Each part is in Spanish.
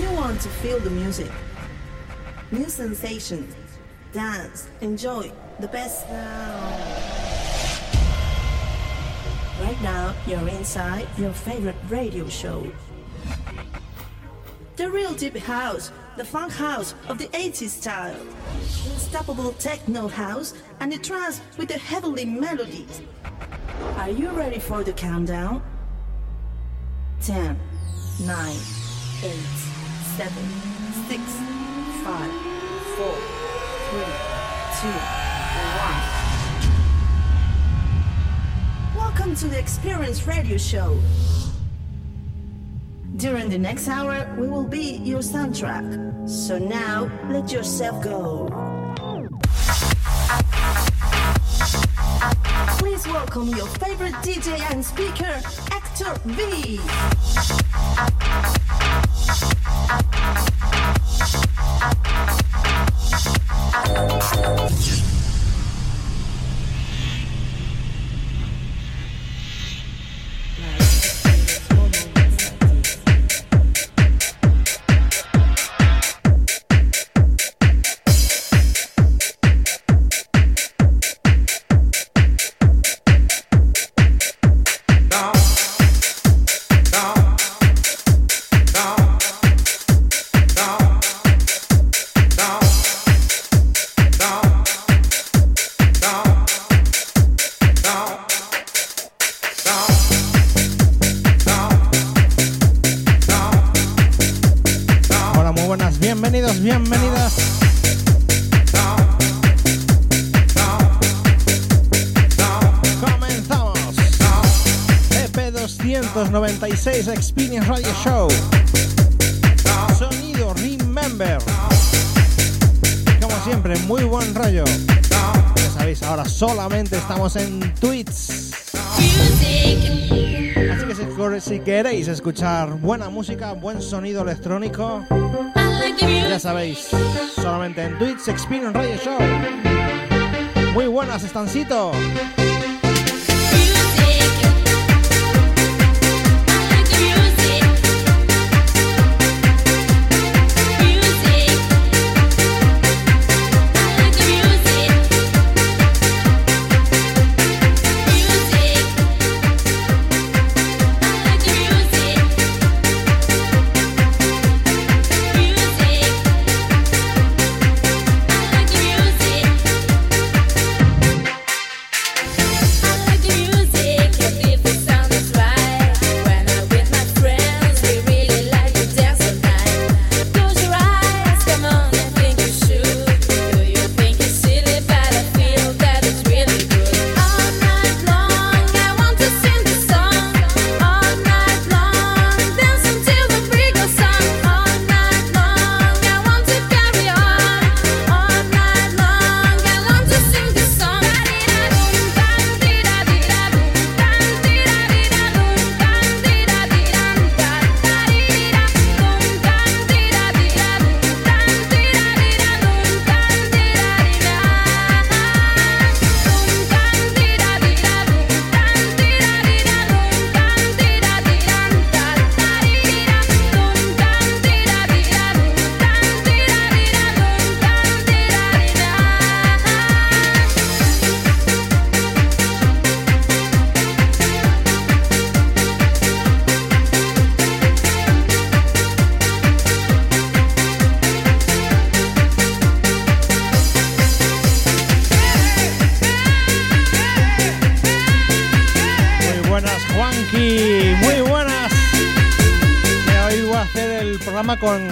You want to feel the music, new sensations, dance, enjoy the best now. Right now, you're inside your favorite radio show. The real deep house, the funk house of the 80s style. Unstoppable techno house and the trance with the heavenly melodies. Are you ready for the countdown? 10, 9, 8, 7, 6, 5, 4, 3, 2, 1. Welcome to the Experience Radio Show. During the next hour, we will be your soundtrack. So now, let yourself go. Please welcome your favorite DJ and speaker, Actor V. oh you. 296 Experience Radio Show. Sonido Remember. Como siempre, muy buen rollo. Ya sabéis, ahora solamente estamos en Twitch. Así que si, si queréis escuchar buena música, buen sonido electrónico, ya sabéis, solamente en Twitch Experience Radio Show. Muy buenas, estancito.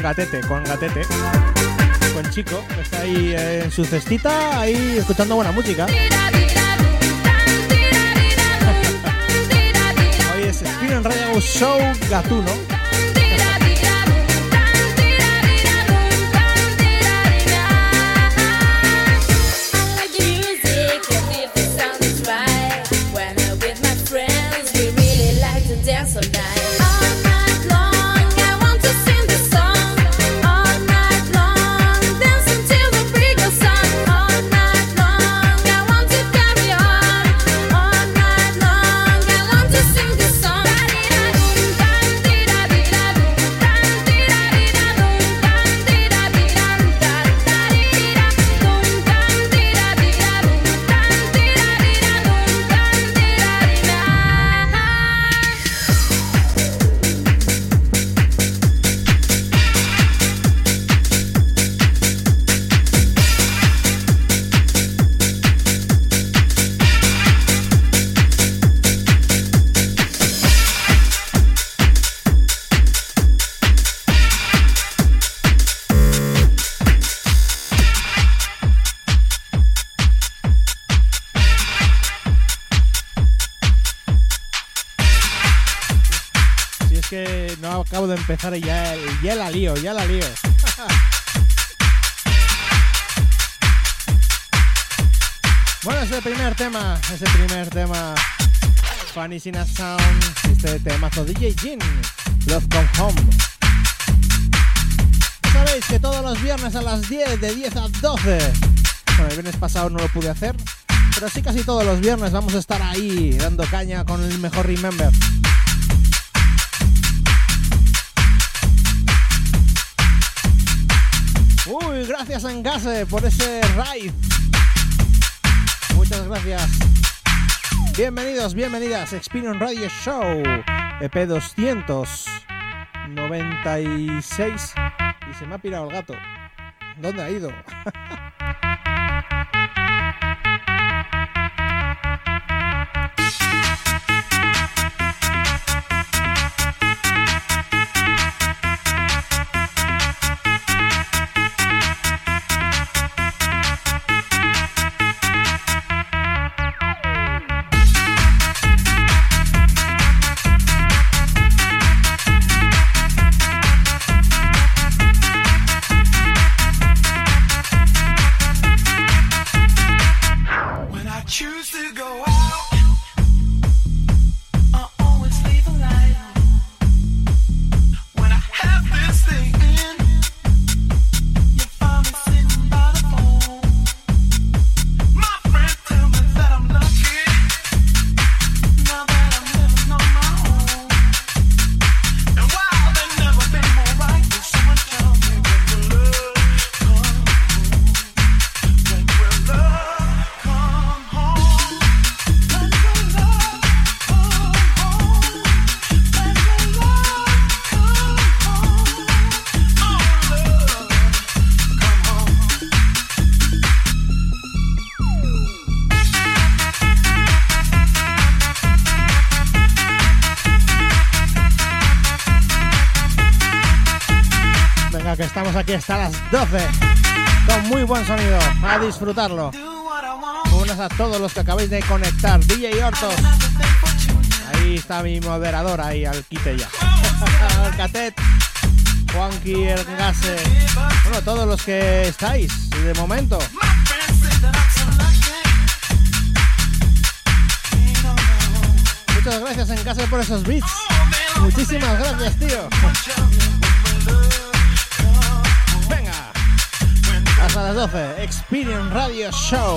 Gatete, con Gatete. Con Chico, que está ahí eh, en su cestita, ahí escuchando buena música. Hoy es Spin Radio Show Gatuno. De empezar y ya, ya la lío, ya la lío. bueno, ese primer tema, ese primer tema, Funny Sina Sound, este temazo DJ Jin, Love Come Home. Sabéis que todos los viernes a las 10, de 10 a 12, bueno, el viernes pasado no lo pude hacer, pero sí casi todos los viernes vamos a estar ahí dando caña con el mejor Remember. Gracias Engase por ese raid. Muchas gracias. Bienvenidos, bienvenidas, Experience Radio Show, EP 296. Y se me ha pirado el gato. ¿Dónde ha ido? 12. Con muy buen sonido. A disfrutarlo. Buenas a todos los que acabáis de conectar. DJ Hortos. Ahí está mi moderador, ahí al quite ya. el Catet, Juanqui, el Gase. Bueno, todos los que estáis de momento. Muchas gracias en Gase por esos beats. Muchísimas gracias, tío. Las 12. Experience Radio Show.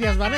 Gracias.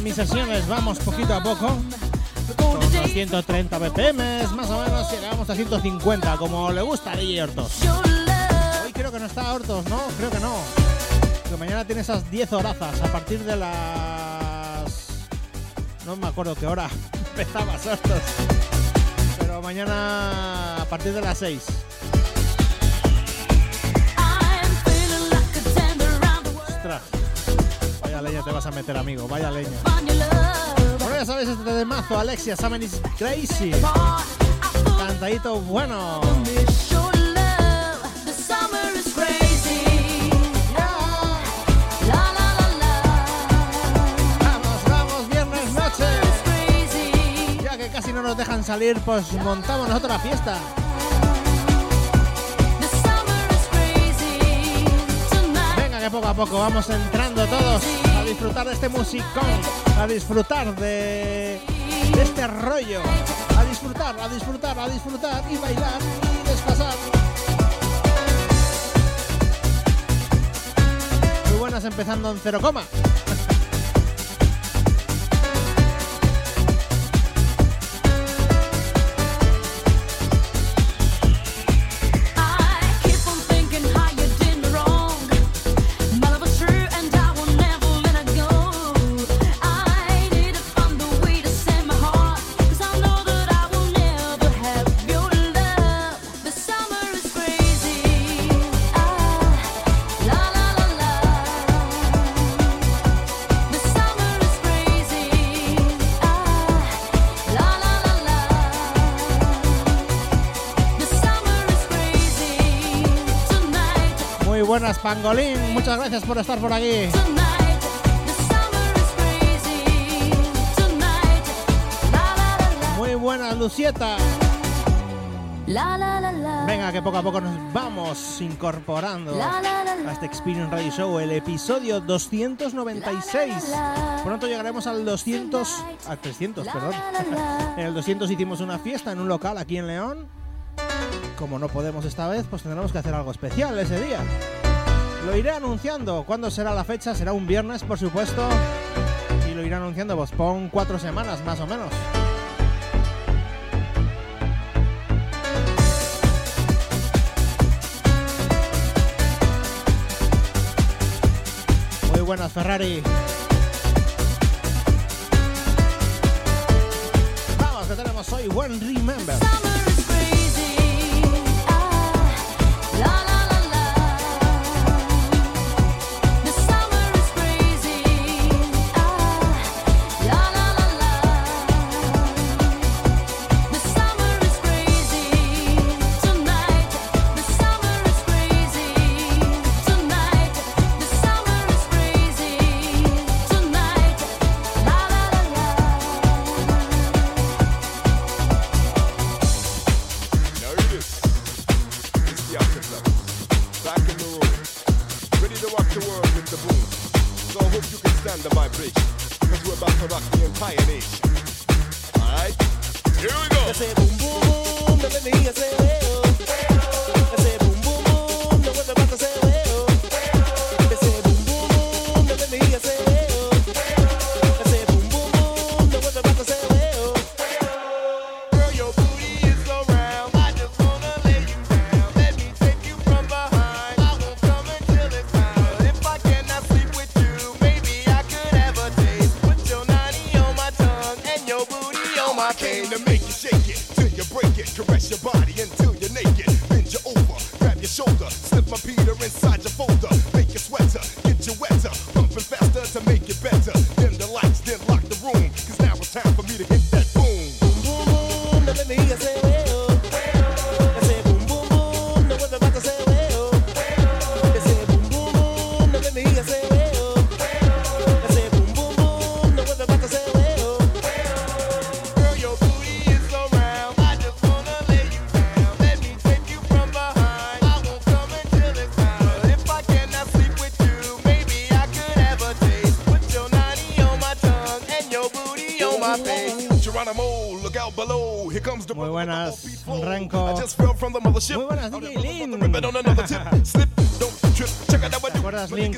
En mis sesiones vamos poquito a poco. Con unos 130 BPM, más o menos llegamos a 150, como le gusta a DJ Hortos. Hoy creo que no está Hortos, ¿no? Creo que no. Que mañana tiene esas 10 horazas a partir de las... No me acuerdo qué hora empezabas Hortos. Pero mañana a partir de las 6. Leña te vas a meter, amigo. Vaya leña. Bueno, ya sabéis este de mazo, Alexia Summer is Crazy. Cantadito bueno. Vamos, vamos, viernes noche. It's crazy. Ya que casi no nos dejan salir, pues montamos nosotros la fiesta. Venga, que poco a poco vamos entrando todos disfrutar de este musicón, a disfrutar de, este rollo, a disfrutar, a disfrutar, a disfrutar y bailar y despasar. Muy buenas empezando en cero coma. Pangolín. Muchas gracias por estar por aquí. Muy buenas, Lucieta. Venga, que poco a poco nos vamos incorporando a este Experience Radio Show, el episodio 296. Pronto llegaremos al 200, al 300, perdón. En el 200 hicimos una fiesta en un local aquí en León. Como no podemos esta vez, pues tendremos que hacer algo especial ese día. Lo iré anunciando. ¿Cuándo será la fecha? Será un viernes, por supuesto. Y lo iré anunciando, pues pon cuatro semanas más o menos. Muy buenas, Ferrari. Vamos, que tenemos hoy One Remember.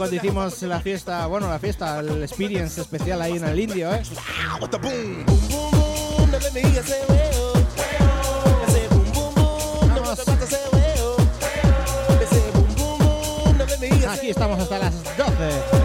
cuando hicimos la fiesta, bueno, la fiesta, el experience especial ahí en el Indio, ¿eh? Aquí estamos hasta las 12.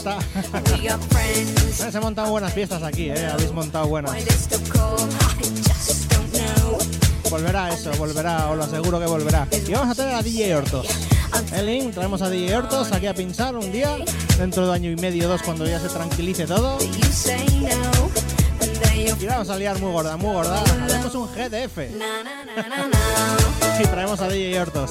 se han montado buenas fiestas aquí. Eh, habéis montado buenas. Volverá eso, volverá, os lo aseguro que volverá. Y vamos a tener a DJ Hortos. El link, traemos a DJ Hortos aquí a pinchar un día, dentro de año y medio, dos, cuando ya se tranquilice todo. Y vamos a liar muy gorda, muy gorda. Haremos un GTF. y traemos a DJ Hortos.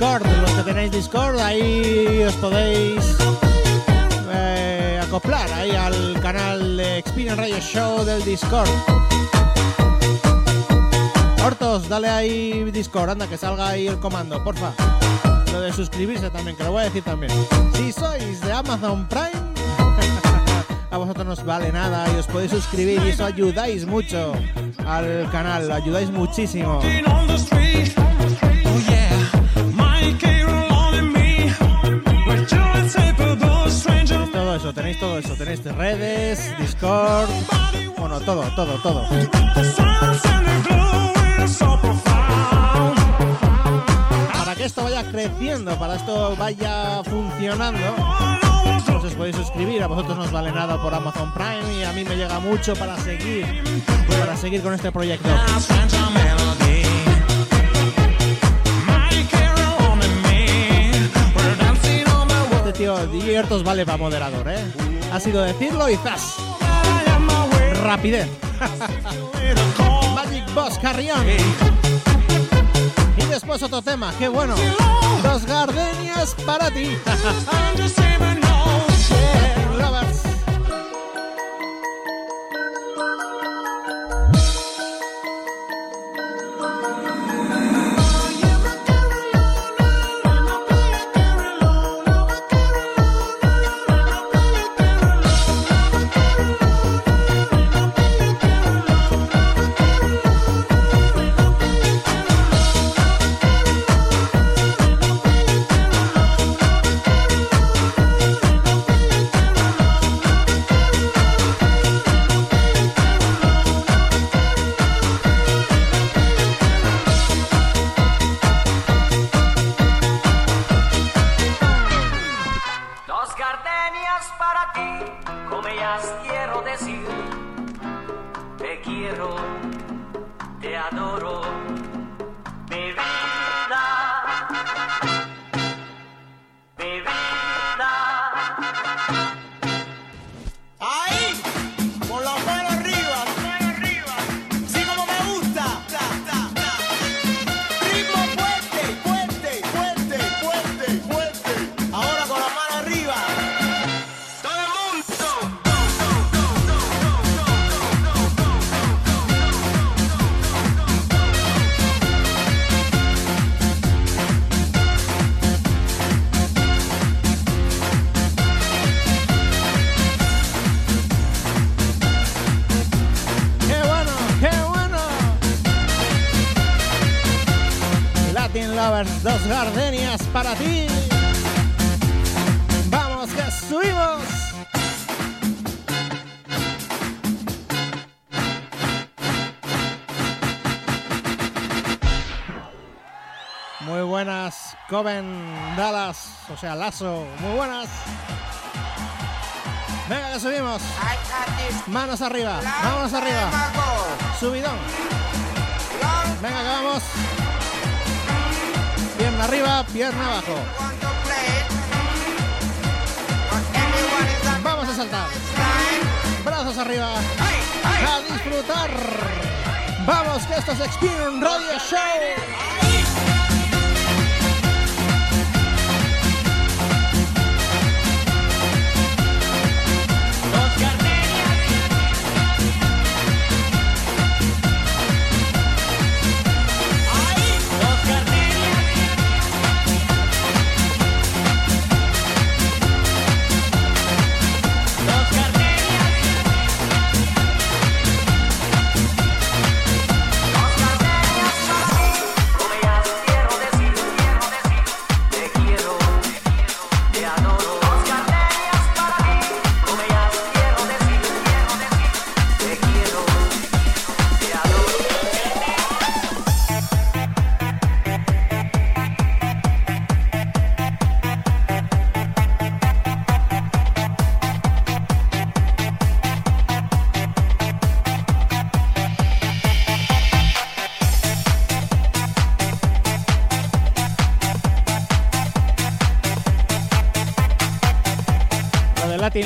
Discord, los que tenéis Discord, ahí os podéis eh, acoplar ahí al canal de Experience Radio Show del Discord. Hortos, dale ahí Discord, anda que salga ahí el comando, porfa. Lo de suscribirse también, que lo voy a decir también. Si sois de Amazon Prime, a vosotros no os vale nada y os podéis suscribir y eso ayudáis mucho al canal, ayudáis muchísimo. Todo eso, tenéis todo eso, tenéis redes, Discord, bueno, todo, todo, todo. Para que esto vaya creciendo, para esto vaya funcionando, pues os podéis suscribir, a vosotros no os vale nada por Amazon Prime y a mí me llega mucho para seguir, para seguir con este proyecto. Tío DJ vale para moderador, ¿eh? Ha sido decirlo y ¡zas! Rapidez. Magic Boss Carrión. Y después otro tema, qué bueno. Dos gardenias para ti. para ti. ¡Vamos que subimos! Muy buenas, Coven Dallas, o sea, Lazo, muy buenas. Venga, que subimos. Manos arriba, manos arriba. Subidón. Venga, que vamos. Arriba, pierna abajo. Vamos a saltar. Brazos arriba. A disfrutar. Vamos, que esto es Experience Radio Show.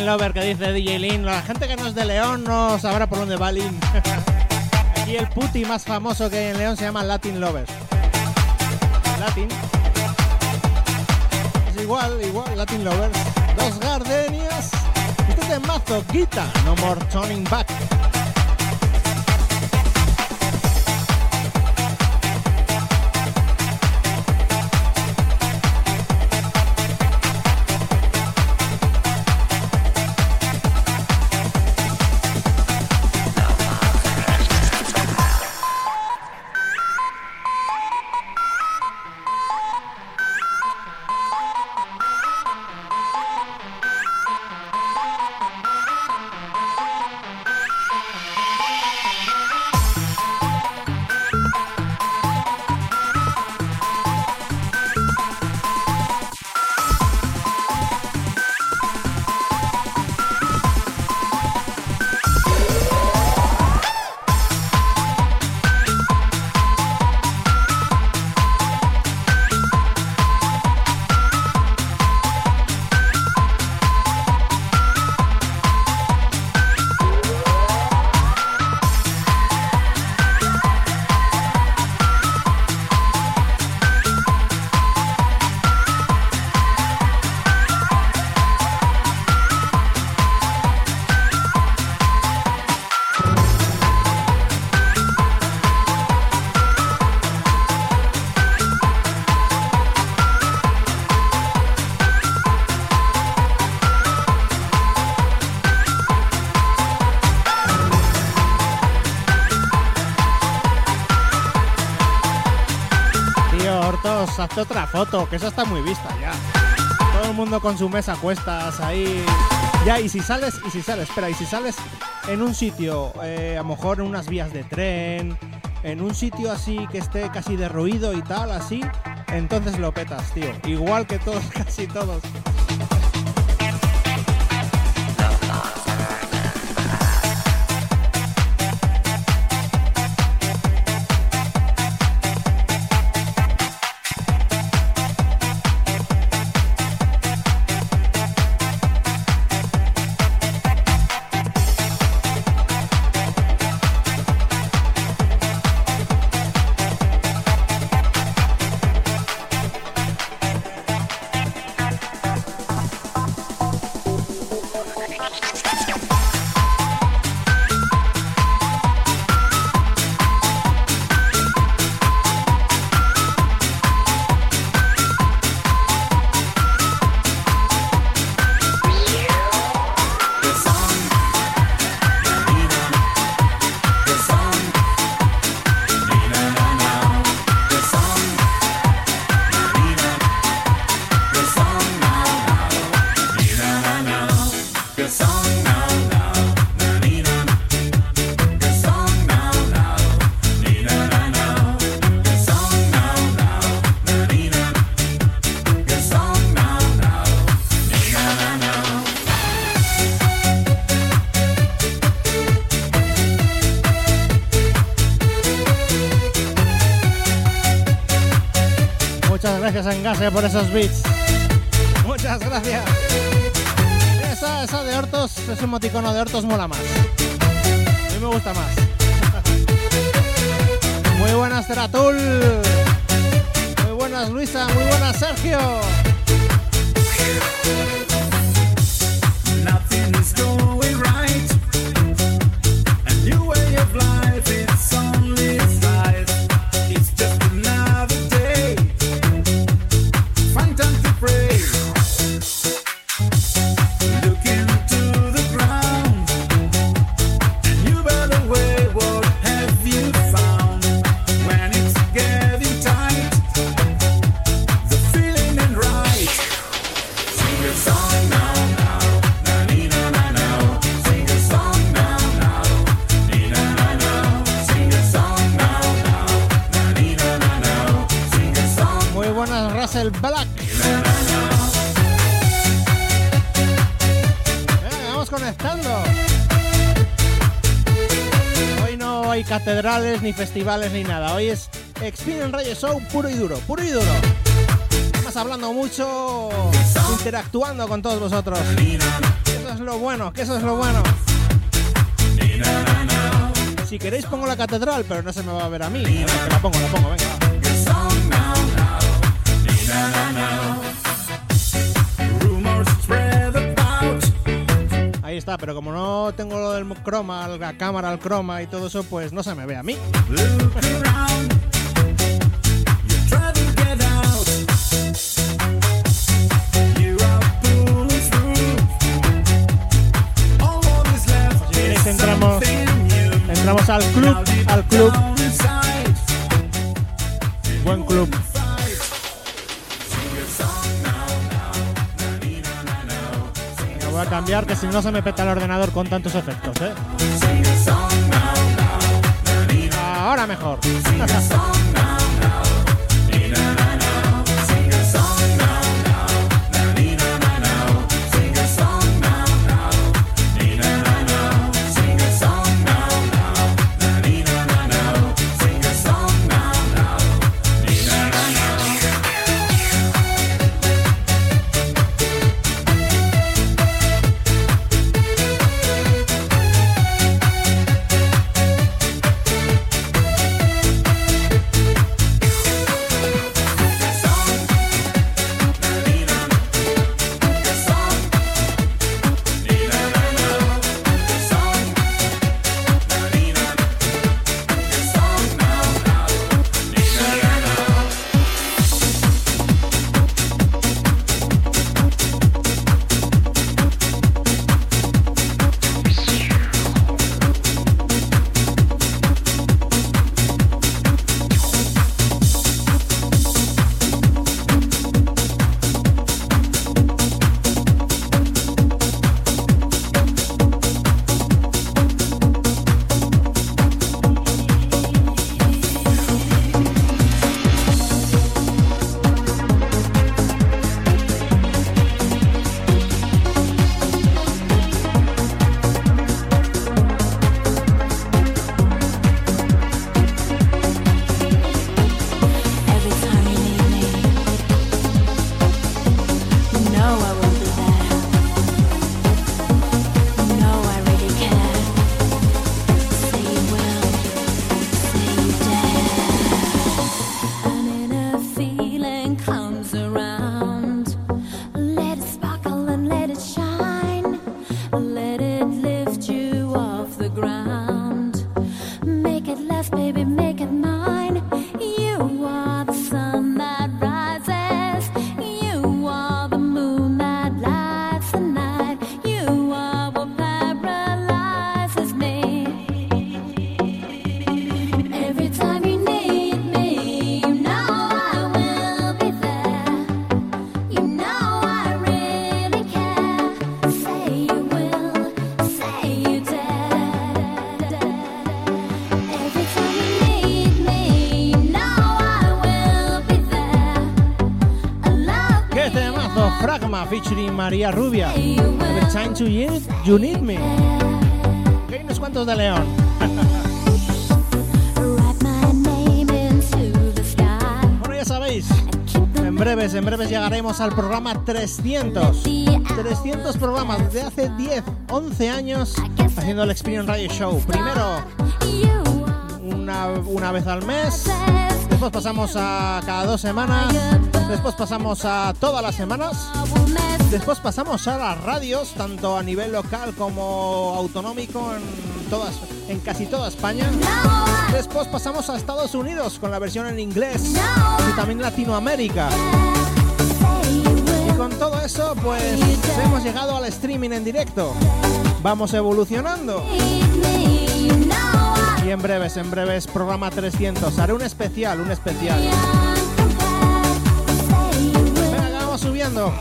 Latin Lover que dice DJ Lin. La gente que no es de León no sabrá por dónde va Lin. Aquí el puti más famoso que hay en León se llama Latin Lovers. Latin igual, igual, Latin Lovers. Dos gardenias. Este de mazo, Guita, No More Turning Back. Foto, que esa está muy vista ya. Todo el mundo con su mesa cuestas ahí. Ya, y si sales, y si sales, espera, y si sales en un sitio, eh, a lo mejor en unas vías de tren, en un sitio así que esté casi derruido y tal, así, entonces lo petas, tío. Igual que todos, casi todos. Engase, por esos beats. Muchas gracias. Esa, esa de Hortos, ese emoticono de Hortos mola más. A mí me gusta más. Muy buenas, Teratul. Muy buenas, Luisa. Muy buenas, Sergio. Ni festivales, ni nada. Hoy es Experience Radio Show puro y duro, puro y duro. Estamos hablando mucho, interactuando con todos vosotros. Eso es lo bueno, que eso es lo bueno. Si queréis pongo la catedral, pero no se me va a ver a mí. A la pongo, la pongo, venga. Pero como no tengo lo del croma, la cámara, el croma y todo eso, pues no se me ve a mí. Entramos, entramos al club, al club, buen club. Cambiar que si no se me peta el ordenador con tantos efectos, ¿eh? Ahora mejor. Featuring María Rubia. you Every time you need, you need me. Hay unos cuantos de León. Bueno, ya sabéis, en breves, en breves llegaremos al programa 300. 300 programas de hace 10, 11 años haciendo el Experience Radio Show. Primero You una, una vez al mes, después pasamos a cada dos semanas, después pasamos a todas las semanas, después pasamos a las radios, tanto a nivel local como autonómico en, todas, en casi toda España. Después pasamos a Estados Unidos con la versión en inglés y también Latinoamérica. Y con todo eso, pues hemos llegado al streaming en directo. Vamos evolucionando. Y en breves, en breves, programa 300. Haré un especial, un especial. Venga, vamos subiendo.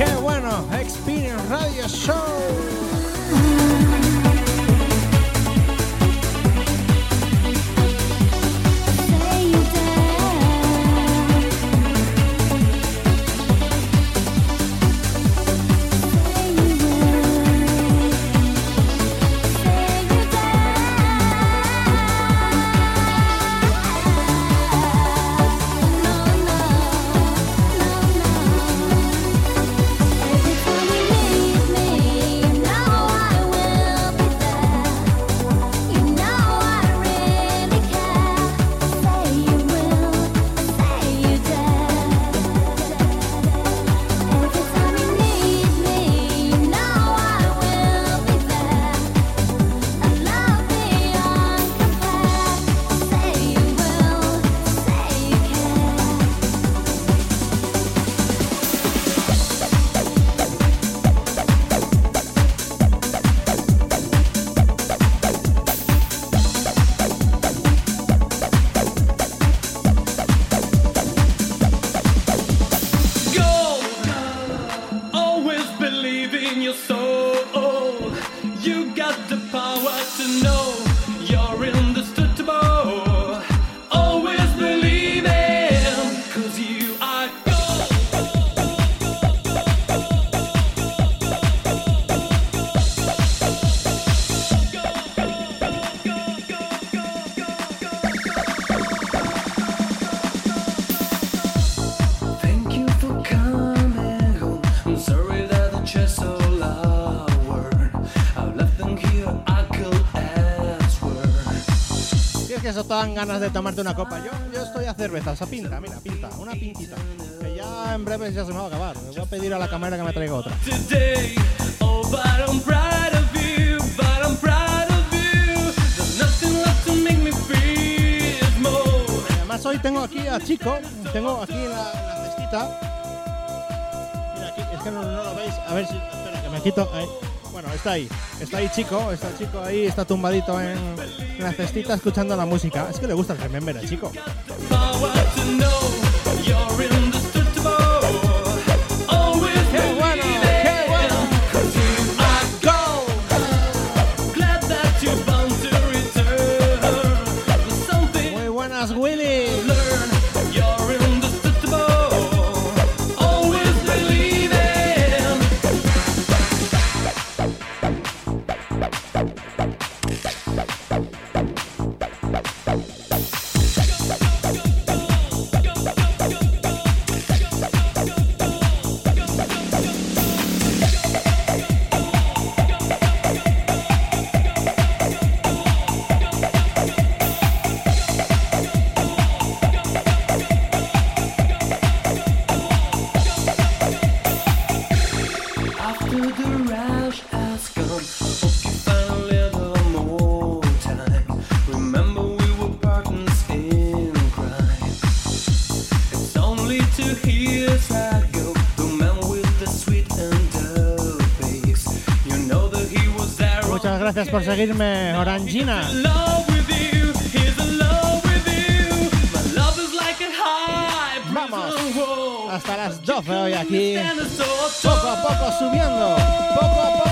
¡Qué bueno! Experience Radio Show. Te dan ganas de tomarte una copa. Yo, yo estoy a cerveza, esa pinta, mira, pinta, una pintita. Que ya en breve ya se me va a acabar. Le voy a pedir a la cámara que me traiga otra. Oh, me además hoy tengo aquí a Chico, tengo aquí en la, en la cestita. Mira aquí, es que no, no lo veis. A ver si. Espera, que me quito. Ahí. Bueno, está ahí. Está ahí Chico, está Chico ahí, está tumbadito en, la cestita escuchando la música. Es que le gusta el remember a Chico. A high Vamos. Hasta las 12 hoy aquí. Poco a poco subiendo. Poco a poco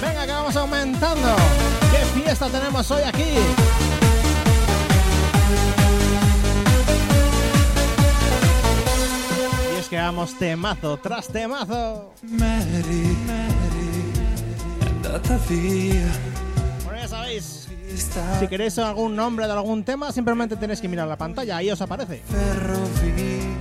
Venga, que vamos aumentando. ¿Qué fiesta tenemos hoy aquí? Y es que vamos temazo tras temazo. Mary, Mary, bueno, ya sabéis. Si queréis algún nombre de algún tema, simplemente tenéis que mirar la pantalla, ahí os aparece. Ferrovia.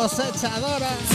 cosechadora.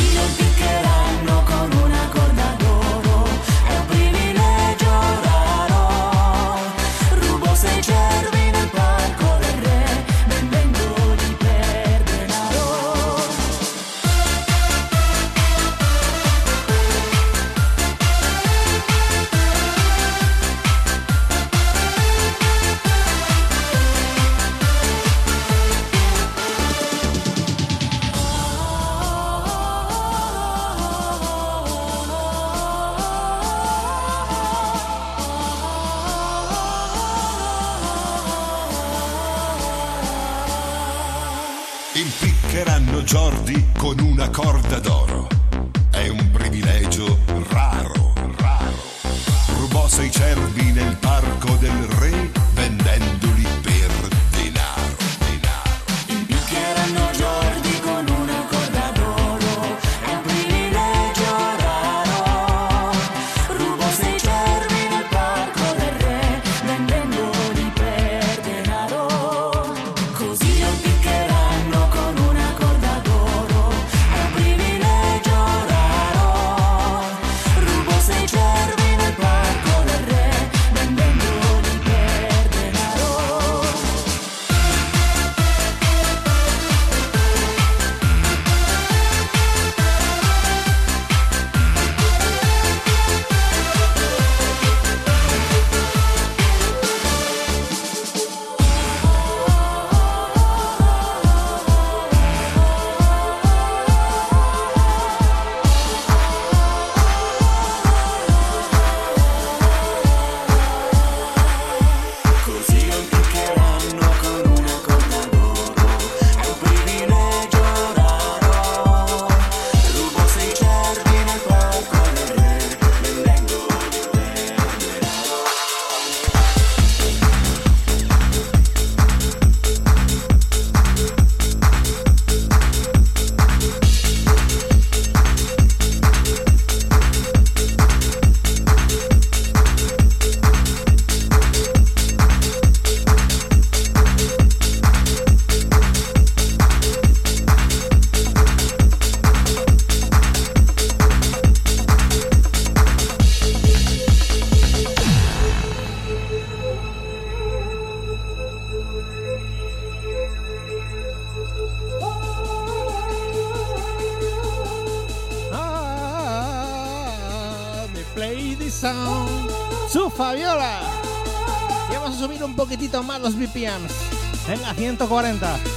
Los BPMs. Venga, 140.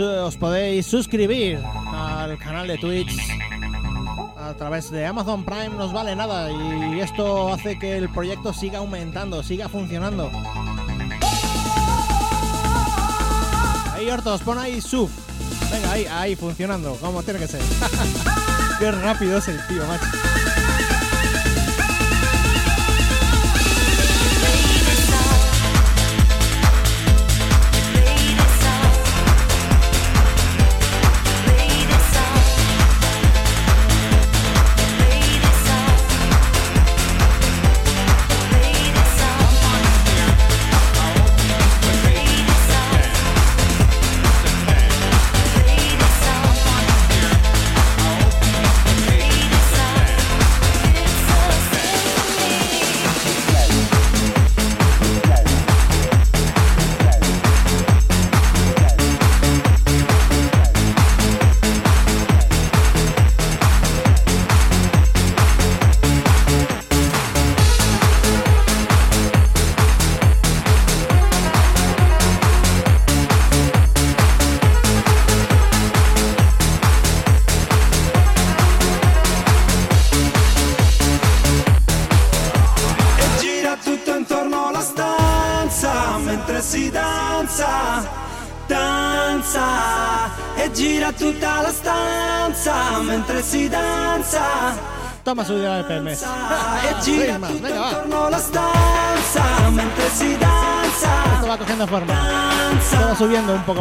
Os podéis suscribir al canal de Twitch a través de Amazon Prime, no os vale nada y esto hace que el proyecto siga aumentando, siga funcionando. Ahí, Hortos, pon ahí sub. Venga, ahí, ahí, funcionando, como tiene que ser. Qué rápido es el tío, macho.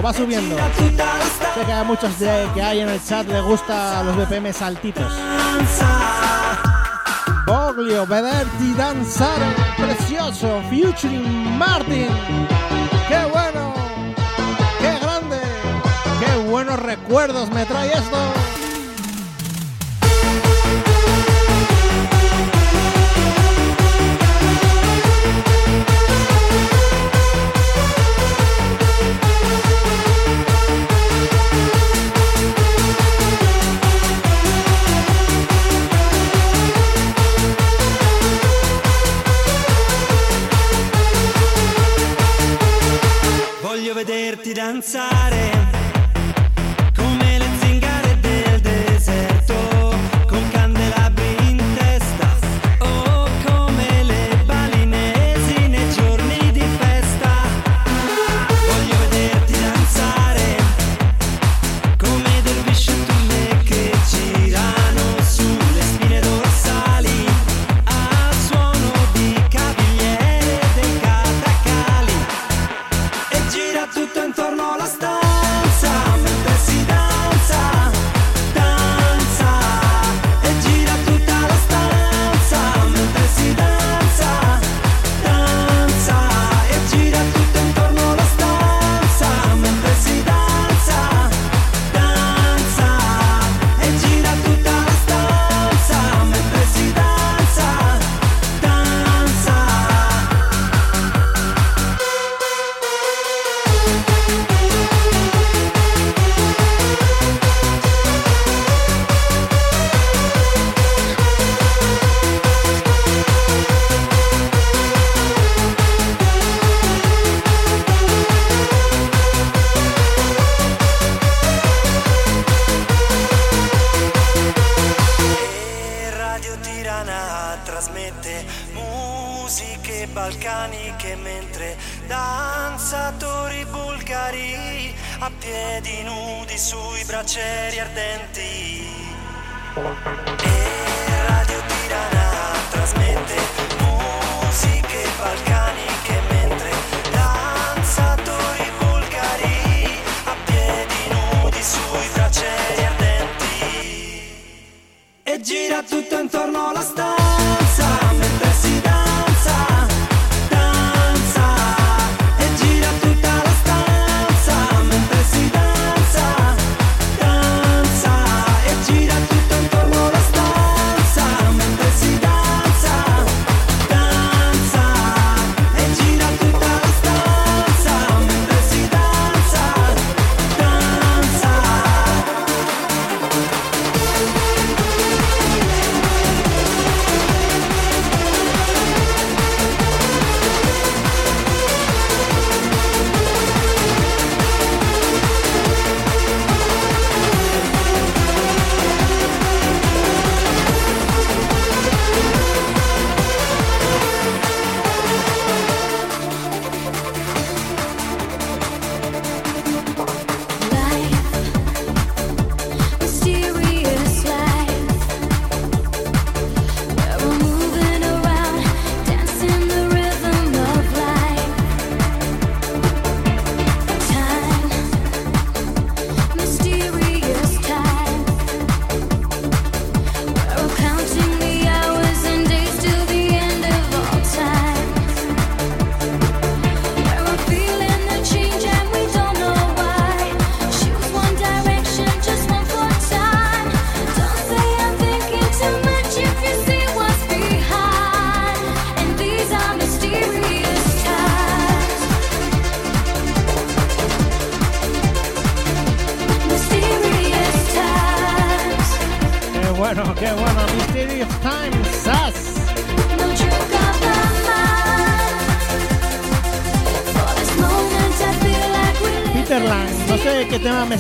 Va subiendo. Sé que a muchos de, que hay en el chat les gusta los BPM saltitos. Boglio, vederti danzare, precioso, featuring Martin. ¡Qué bueno! ¡Qué grande! ¡Qué buenos recuerdos me trae esto! inside.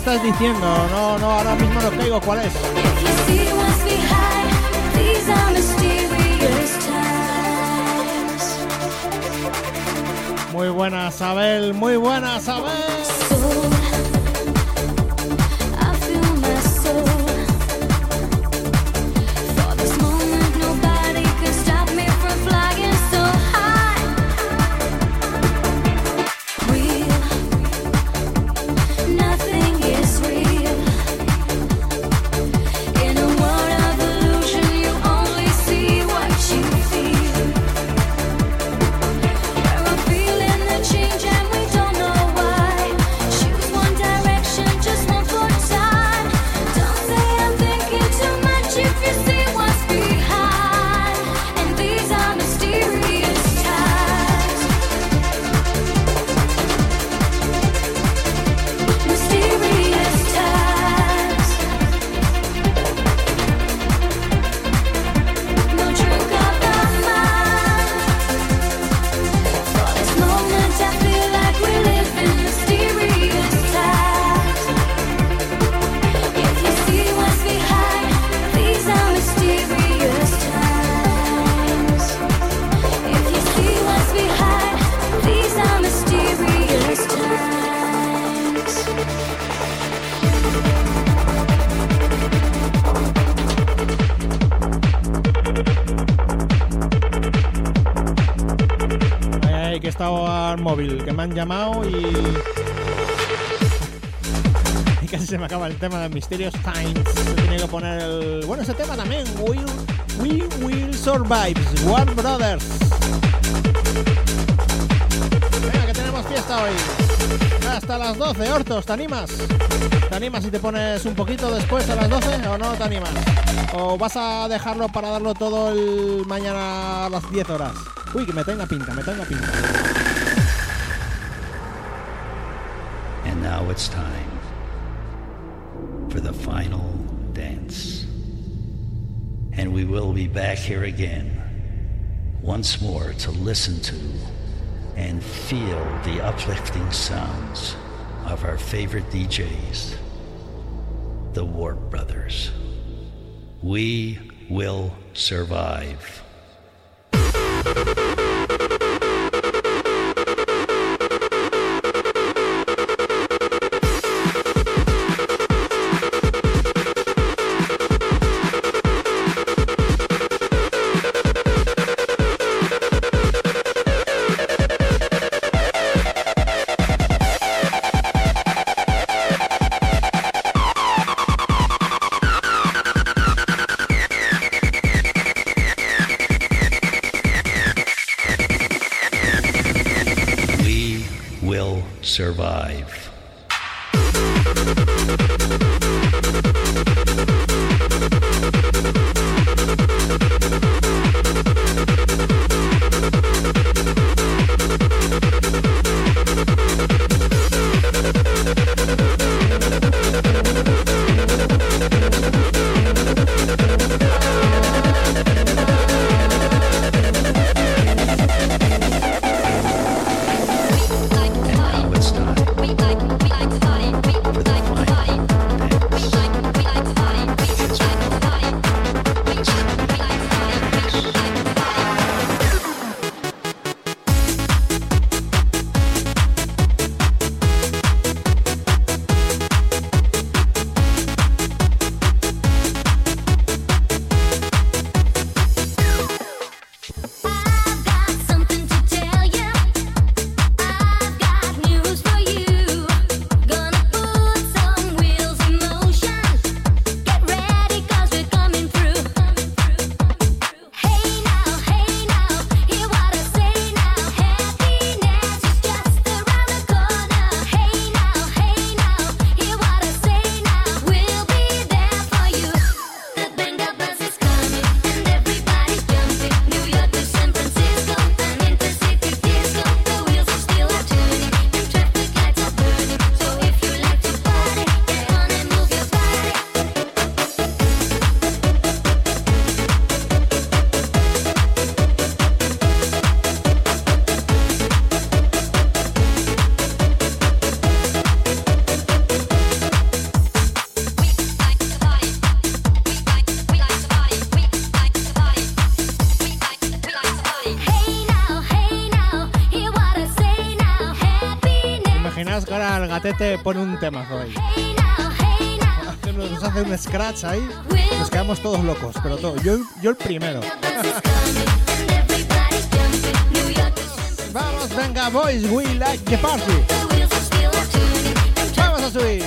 estás diciendo? No, no, ahora mismo no caigo cuál es. Muy buenas, Abel, muy buenas, Abel. celular móvil, que me han llamado y... Y casi se me acaba el tema de Mysterious Times. He tenido que poner el... Bueno, ese tema también. Will, we Will Survive, War Brothers. Venga, que tenemos fiesta hoy. Hasta las 12, Hortos, ¿te animas? ¿Te animas si te pones un poquito después a las 12 o no te animas? ¿O vas a dejarlo para darlo todo el mañana a las 10 horas? Uy, que me tenga pinta, me tenga pinta. it's time for the final dance. And we will be back here again, once more to listen to and feel the uplifting sounds of our favorite DJs, the Warp Brothers. We will survive. Gatete pone un now. Hace- Nos hace un scratch ahí. Nos quedamos todos locos, pero todo. Yo, yo el primero. Vamos, venga, boys, we like the party. Vamos a subir.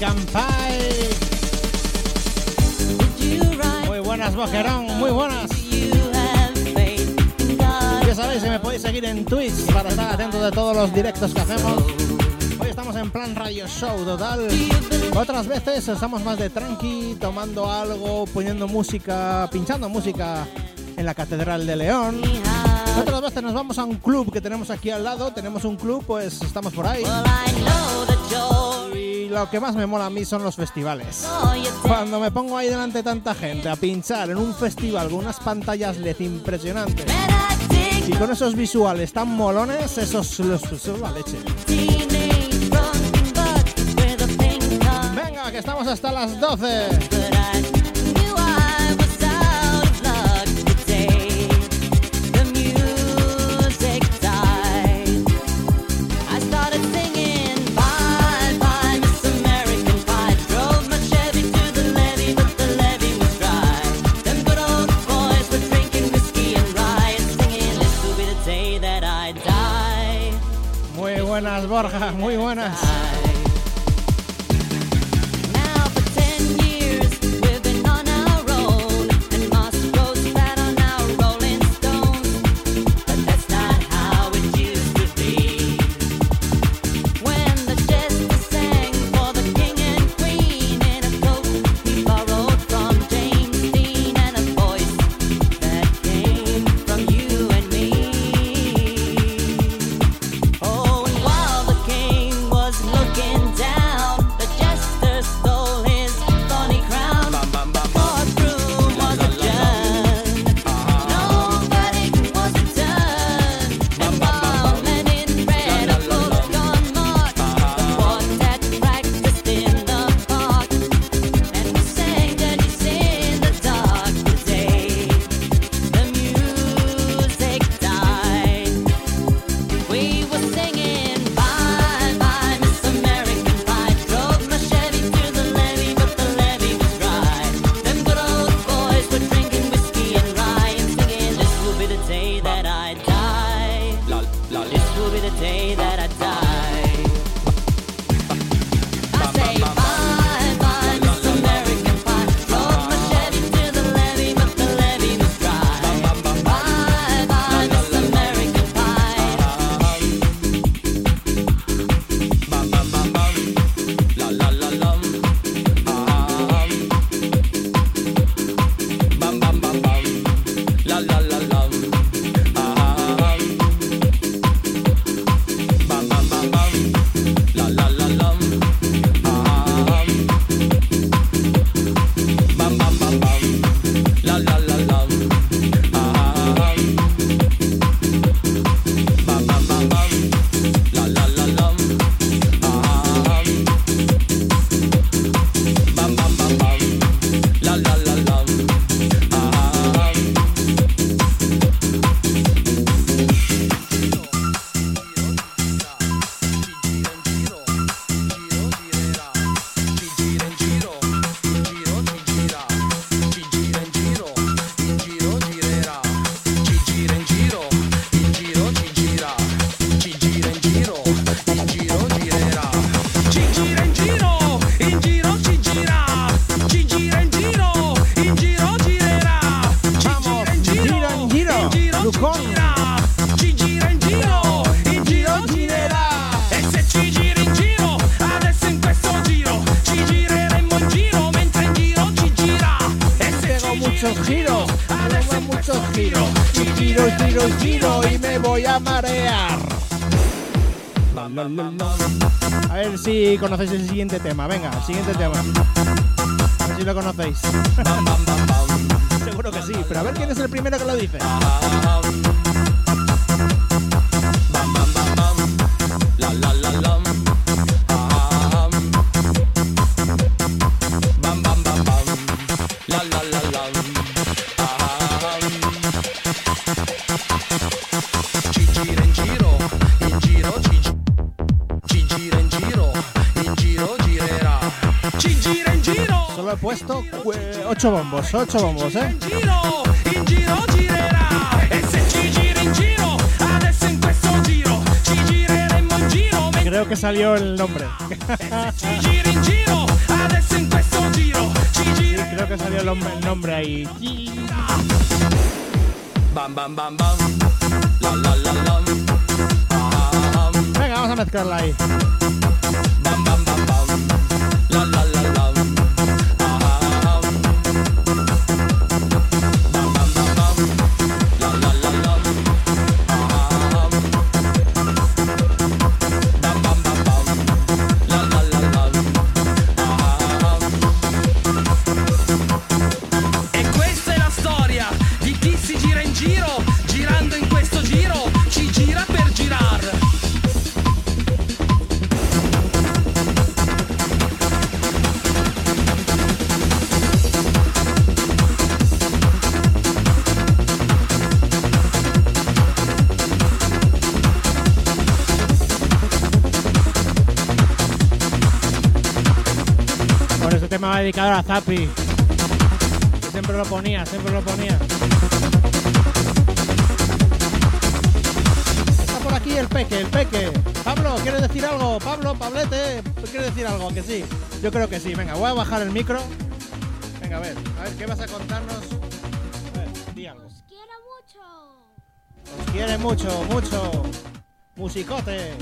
Write? Muy buenas, Boquerón, muy buenas. Ya sabéis que me podéis seguir en Twitch para estar atentos de todos los directos que hacemos. Hoy estamos en plan radio show total. Otras veces estamos más de tranqui, tomando algo, poniendo música, pinchando música en la Catedral de León. Otras veces nos vamos a un club que tenemos aquí al lado. Tenemos un club, pues estamos por ahí. Lo que más me mola a mí son los festivales. Cuando me pongo ahí delante de tanta gente a pinchar en un festival con unas pantallas LED impresionantes y con esos visuales tan molones, esos los es la leche. Venga, que estamos hasta las 12. Muy buenas. venga, siguiente tema. A si lo conocéis. Seguro que sí, pero a ver quién es el primero que lo dice. puesto 8 bombos, 8 bombos, ¿eh? Creo que salió el nombre. Creo que salió el nombre ahí. Venga, vamos a mezclarla ahí. dedicador a Zapi. Siempre lo ponía, siempre lo ponía. Está por aquí el peque, el peque. Pablo, ¿quieres decir algo? Pablo, Pablete, ¿quieres decir algo? Que sí. Yo creo que sí. Venga, voy a bajar el micro. Venga, a ver, a ver, ¿qué vas a contarnos? A ver, di mucho. Os quiere mucho, mucho. Musicote.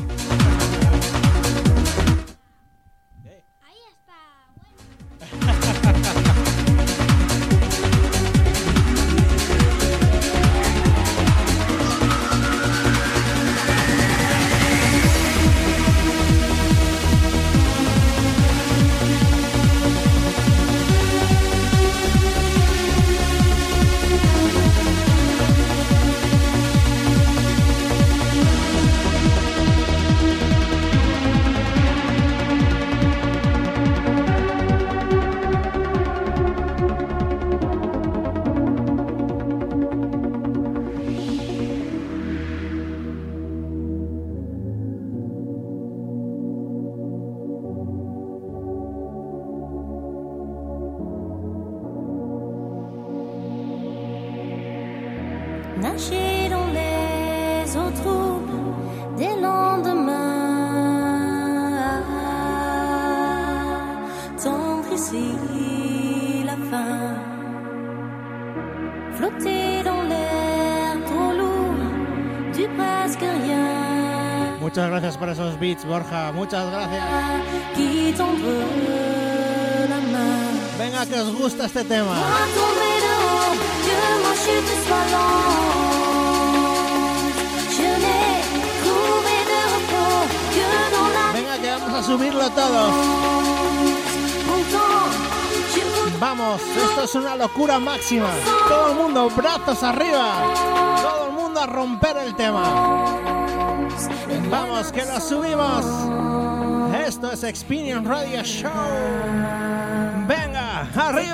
Borja. Muchas gracias. Venga, que os gusta este tema. Venga, que vamos a subirlo voudrais Vamos, esto es una locura máxima. Todo el mundo, brazos arriba. Todo el mundo a romper el tema. Vamos, que lo subimos. Esto es Experience Radio Show. Venga, arriba.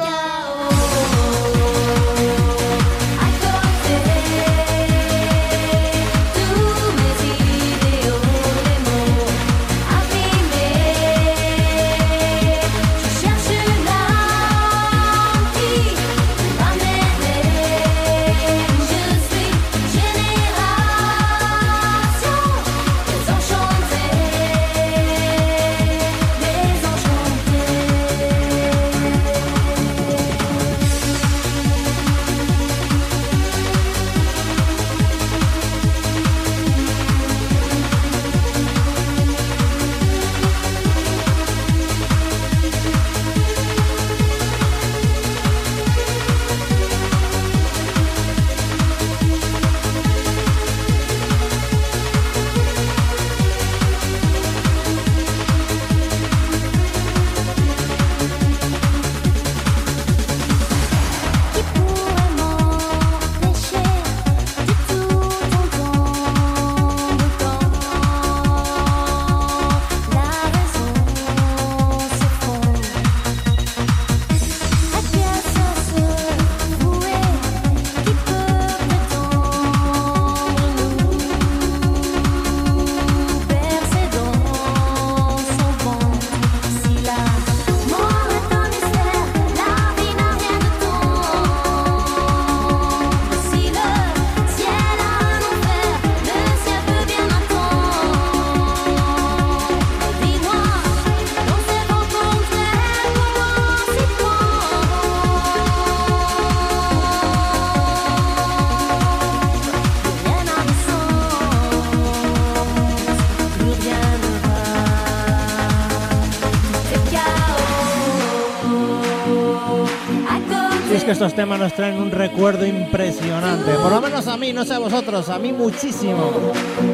Estos temas nos traen un recuerdo impresionante. Por lo menos a mí, no sé a vosotros, a mí muchísimo.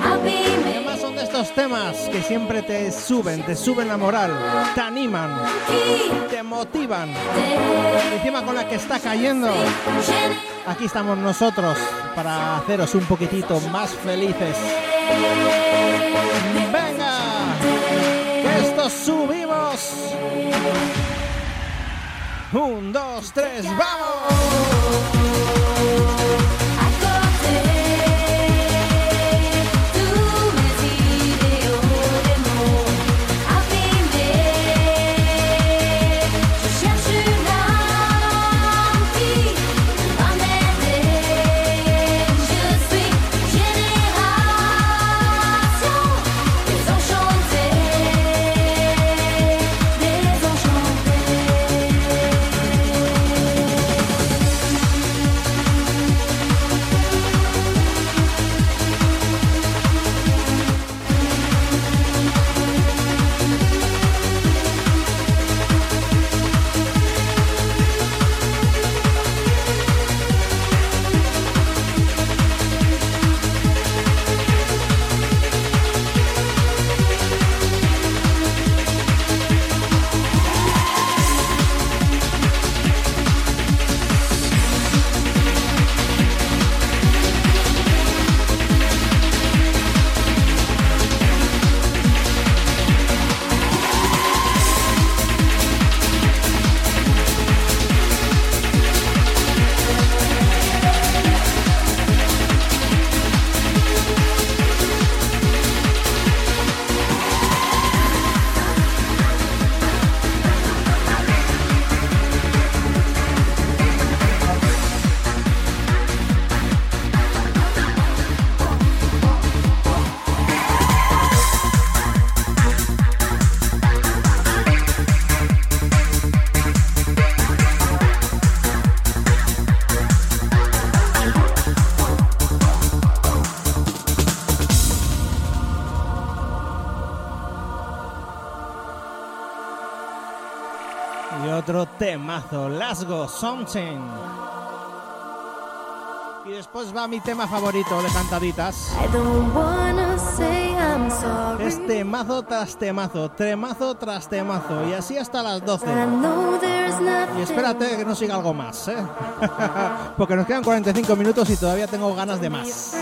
Además son de estos temas que siempre te suben, te suben la moral, te animan, te motivan. encima con la que está cayendo, aquí estamos nosotros para haceros un poquitito más felices. Venga, que esto subimos. Un, dos, tres, vamos. Temazo, Let's Go Something. Y después va mi tema favorito de cantaditas. Es temazo tras temazo, temazo tras temazo. Y así hasta las 12. I know there's nothing. Y espérate que no siga algo más, ¿eh? Porque nos quedan 45 minutos y todavía tengo ganas de más.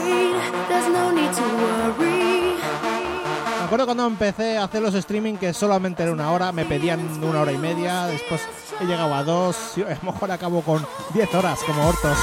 Acuerdo cuando empecé a hacer los streaming que solamente era una hora, me pedían una hora y media, después he llegado a dos, y a lo mejor acabo con 10 horas como hortos.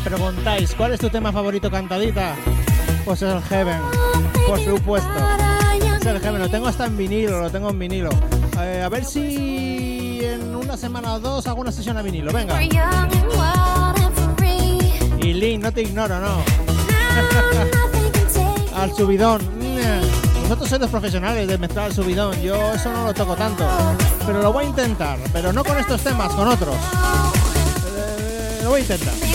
Preguntáis, ¿cuál es tu tema favorito cantadita? Pues es el Heaven, por supuesto. Es el lo tengo hasta en vinilo, lo tengo en vinilo. Eh, a ver si en una semana o dos hago una sesión a vinilo, venga. Y Link, no te ignoro, no. Al subidón. Vosotros sois los profesionales de mezclar subidón, yo eso no lo toco tanto. Pero lo voy a intentar, pero no con estos temas, con otros. Eh, lo voy a intentar.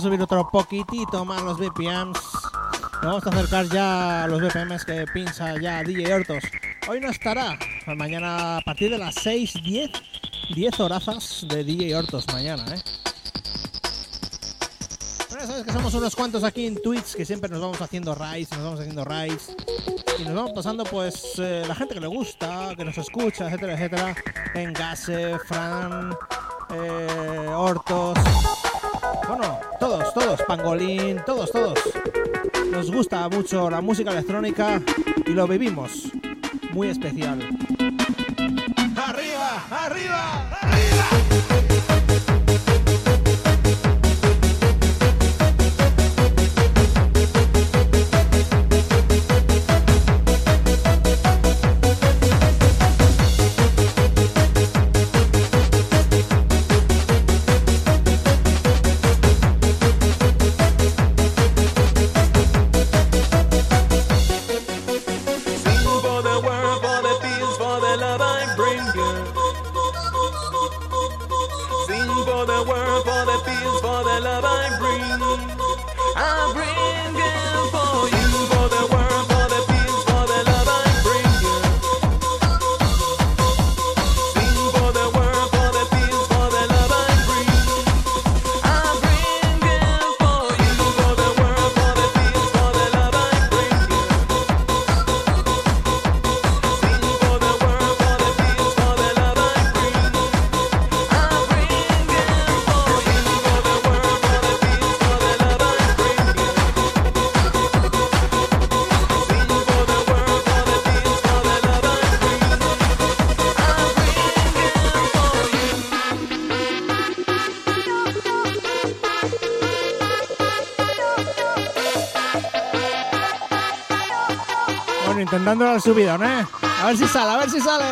A subir otro poquitito más los BPMs. Vamos a acercar ya a los BPMs que pincha ya DJ Hortos. Hoy no estará. Mañana a partir de las 6, 10, 10 horazas de DJ Hortos mañana, ¿eh? Bueno, sabes que somos unos cuantos aquí en Twitch que siempre nos vamos haciendo rides, nos vamos haciendo rides y nos vamos pasando pues eh, la gente que le gusta, que nos escucha, etcétera, etcétera. En Gase, Fran, eh, Hortos, bueno, todos, todos, Pangolín, todos, todos. Nos gusta mucho la música electrónica y lo vivimos muy especial. Arriba, arriba. Intentando el subidón, ¿eh? A ver si sale, a ver si sale.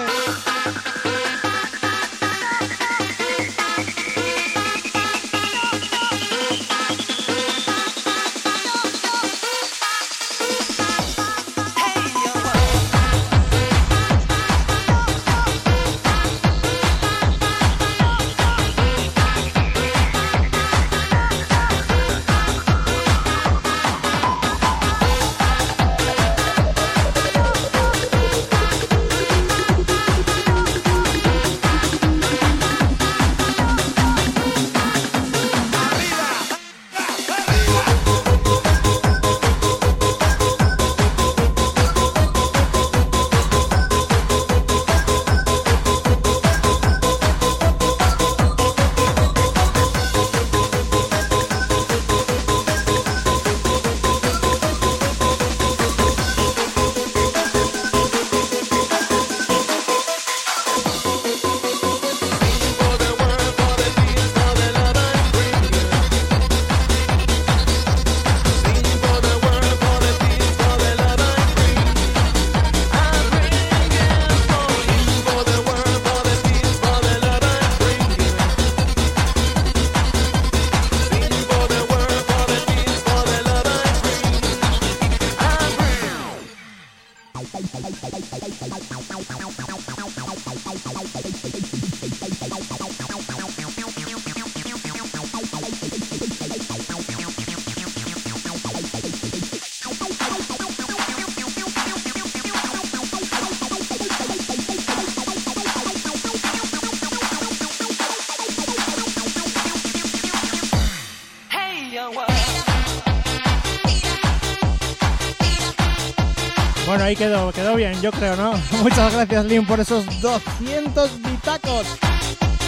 Ahí quedó, quedó bien, yo creo, ¿no? Muchas gracias, Lin, por esos 200 bitacos.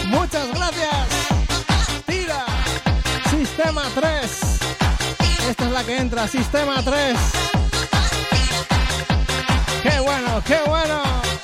Muchas gracias. Tira. Sistema 3. Esta es la que entra, Sistema 3. ¡Qué bueno, qué bueno!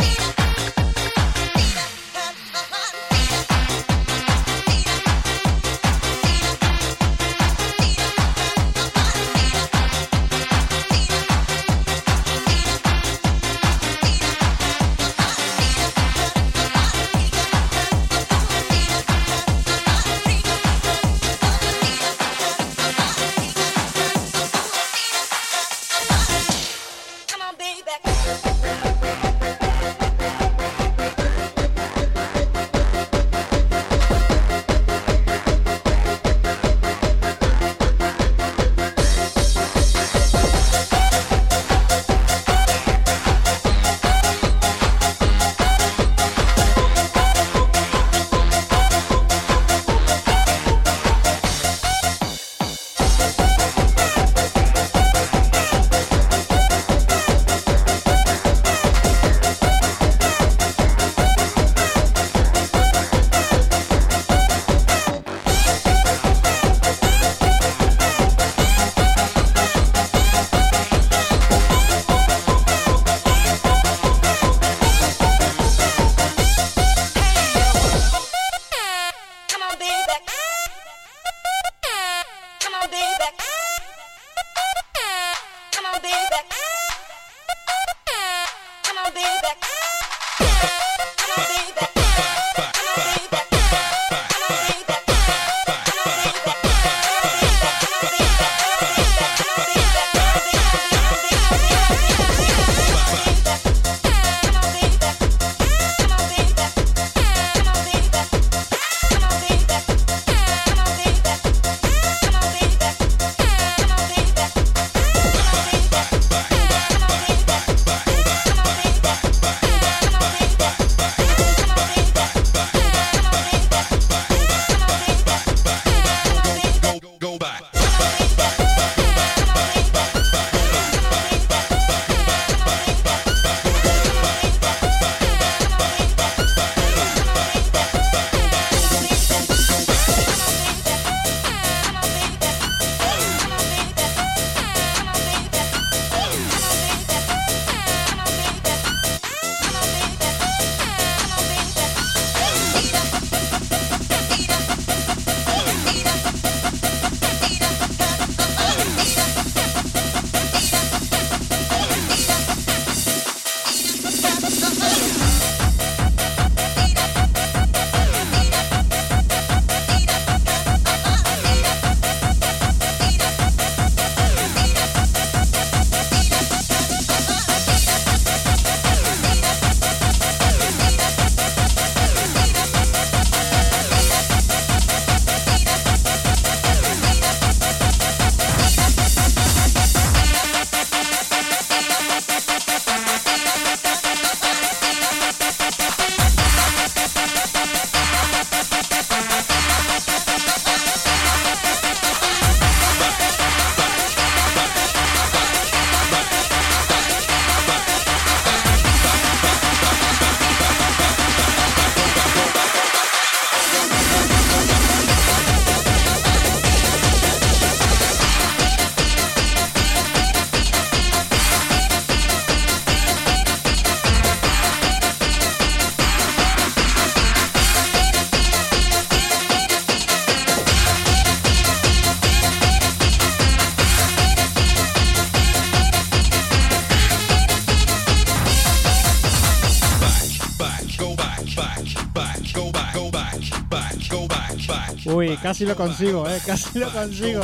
Casi lo consigo, eh, casi lo consigo.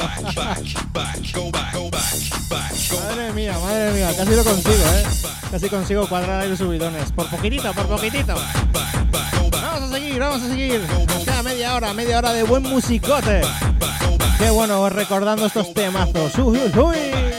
madre mía, madre mía, casi lo consigo, eh. Casi consigo cuadrar ahí los subidones. Por poquitito, por poquitito. Vamos a seguir, vamos a seguir. Queda media hora, media hora de buen musicote. Qué bueno, recordando estos temazos. Uy, uy, uy.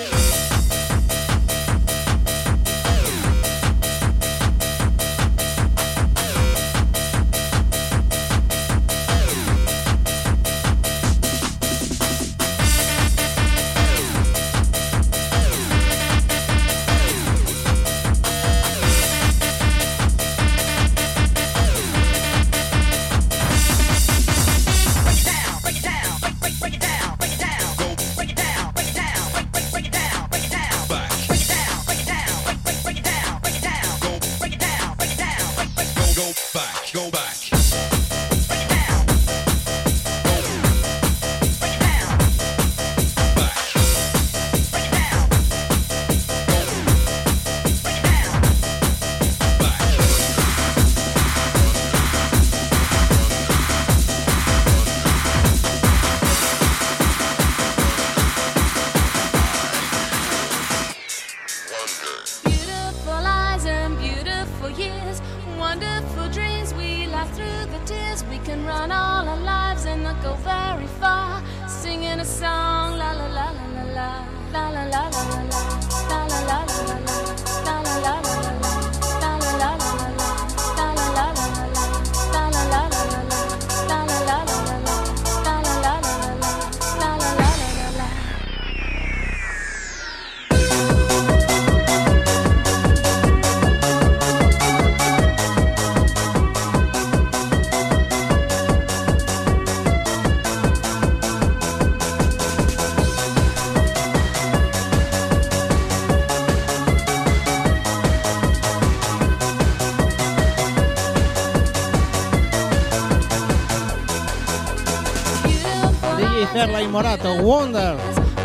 Y Morato, Wonder.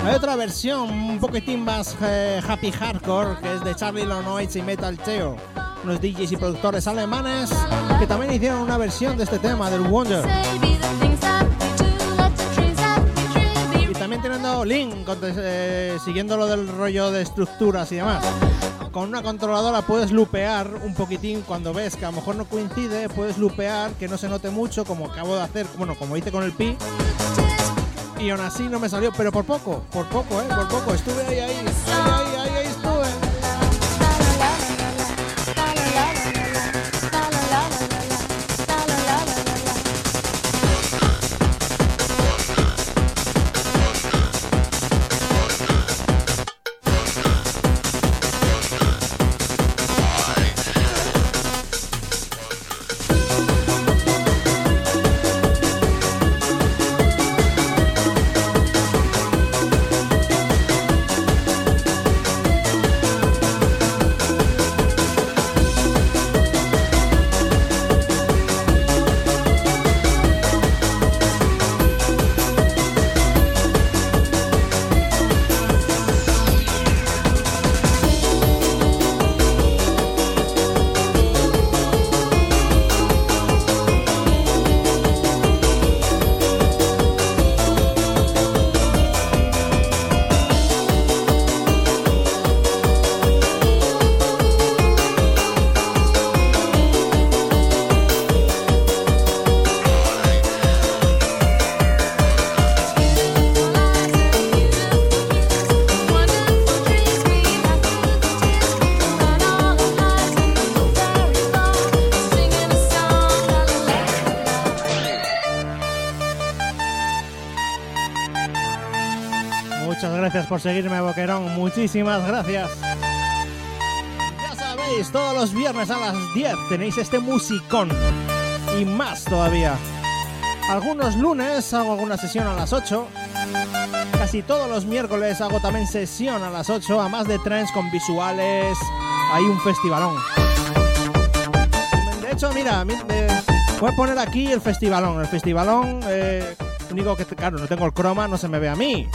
Hay otra versión un poquitín más eh, happy hardcore que es de Charlie Lonoitz y Metal Cheo, unos DJs y productores alemanes que también hicieron una versión de este tema del Wonder. Y también teniendo Link, eh, siguiendo lo del rollo de estructuras y demás. Con una controladora puedes lupear un poquitín cuando ves que a lo mejor no coincide, puedes lupear que no se note mucho, como acabo de hacer, bueno, como hice con el Pi. Y aún así no me salió, pero por poco, por poco, eh, por poco. Estuve ahí, ahí, ahí, ahí, ahí, por seguirme, Boquerón. Muchísimas gracias. Ya sabéis, todos los viernes a las 10 tenéis este musicón. Y más todavía. Algunos lunes hago alguna sesión a las 8. Casi todos los miércoles hago también sesión a las 8, a más de trends con visuales. Hay un festivalón. De hecho, mira, mi- voy a poner aquí el festivalón. El festivalón, eh, único que, claro, no tengo el croma, no se me ve a mí.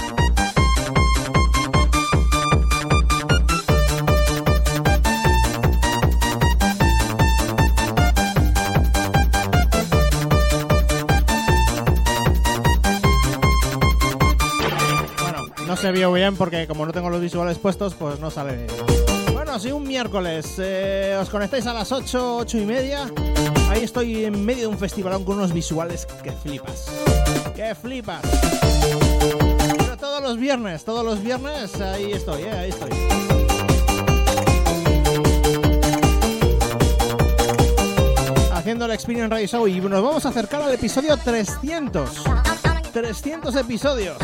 Se vio bien porque como no tengo los visuales puestos, pues no sale. Bueno, si un miércoles eh, os conectáis a las 8, 8 y media, ahí estoy en medio de un festivalón con unos visuales que flipas. Que flipas. Pero todos los viernes, todos los viernes, ahí estoy, eh, ahí estoy. Haciendo el Experience Radio Show y nos vamos a acercar al episodio 300. 300 episodios.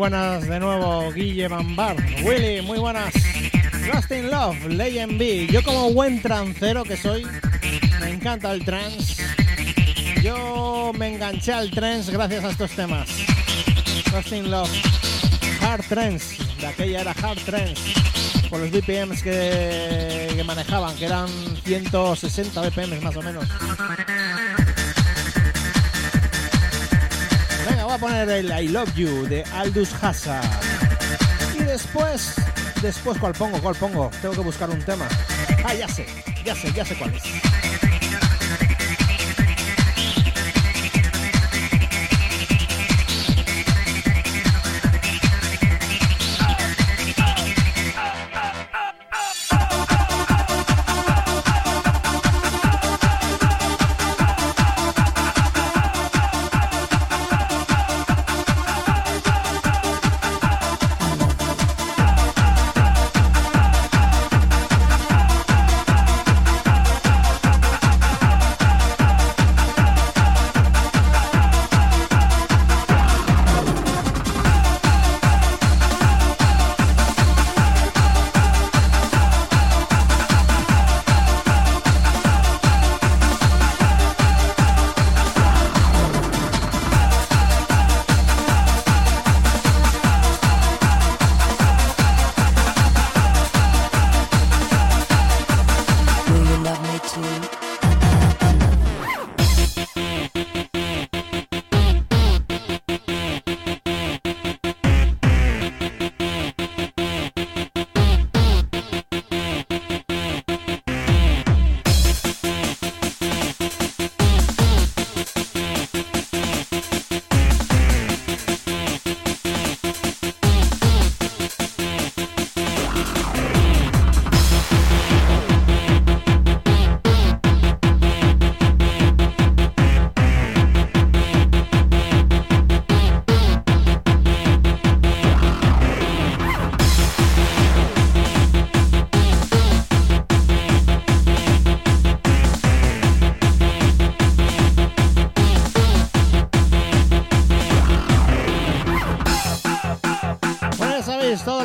Buenas de nuevo, Guille Bambar. Willy, muy buenas. Lost in Love, Legend B. Yo como buen trancero que soy, me encanta el trance. Yo me enganché al trance gracias a estos temas. Lost in Love, Hard Trance, de aquella era Hard Trance. Con los BPMs que, que manejaban, que eran 160 BPMs más o menos. Poner el I Love You de Aldous Hazard. Y después, después, ¿cuál pongo? ¿Cuál pongo? Tengo que buscar un tema. Ah, ya sé. ya sé, ya sé cuál es.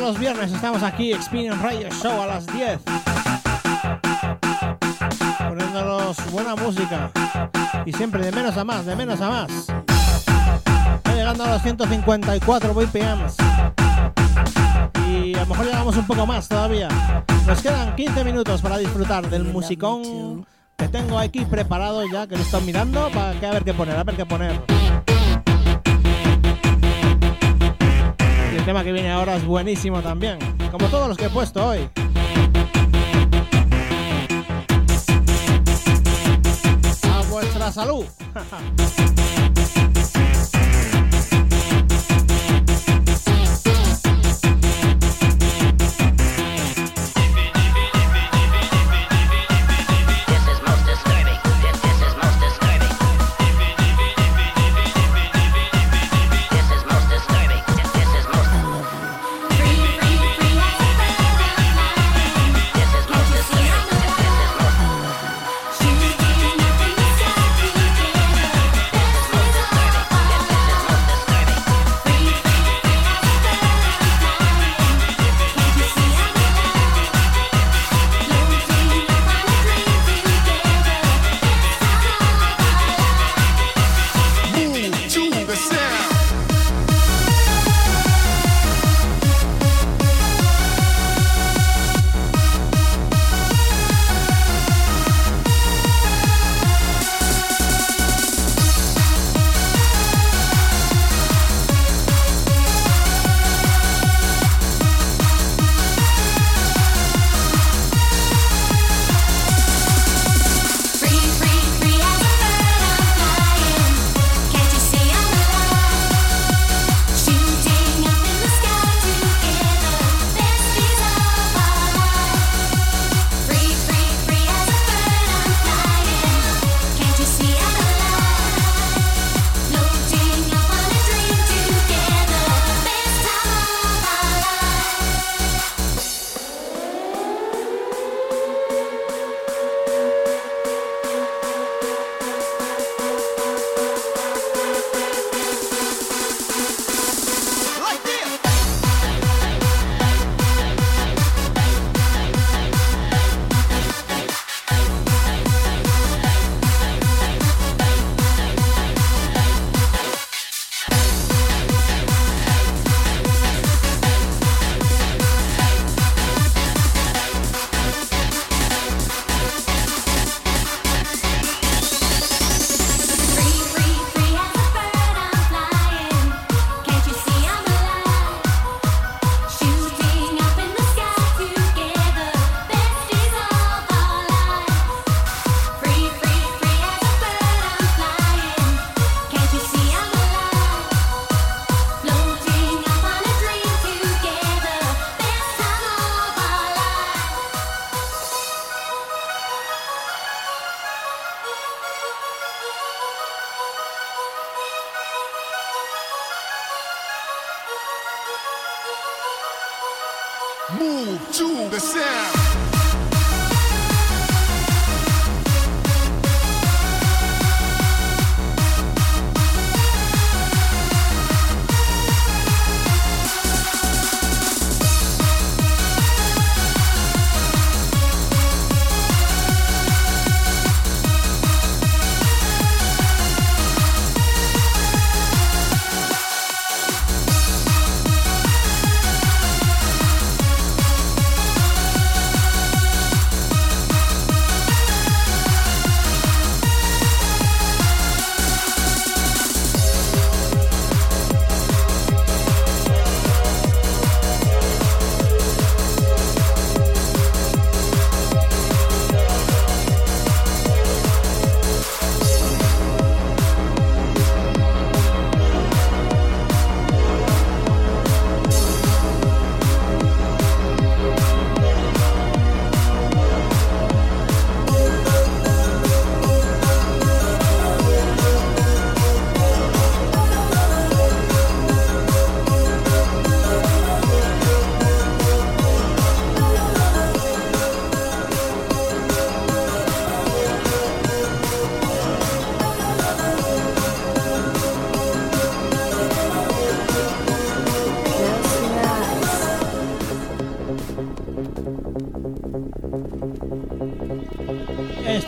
Los viernes estamos aquí, Experience Radio Show a las 10. Poniéndonos buena música. Y siempre de menos a más, de menos a más. Está llegando a los 154 BPMs. Y a lo mejor llegamos un poco más todavía. Nos quedan 15 minutos para disfrutar del musicón que tengo aquí preparado ya, que lo estoy mirando, para que a ver qué poner, a ver qué poner. Tema que viene ahora es buenísimo también, como todos los que he puesto hoy. A vuestra salud.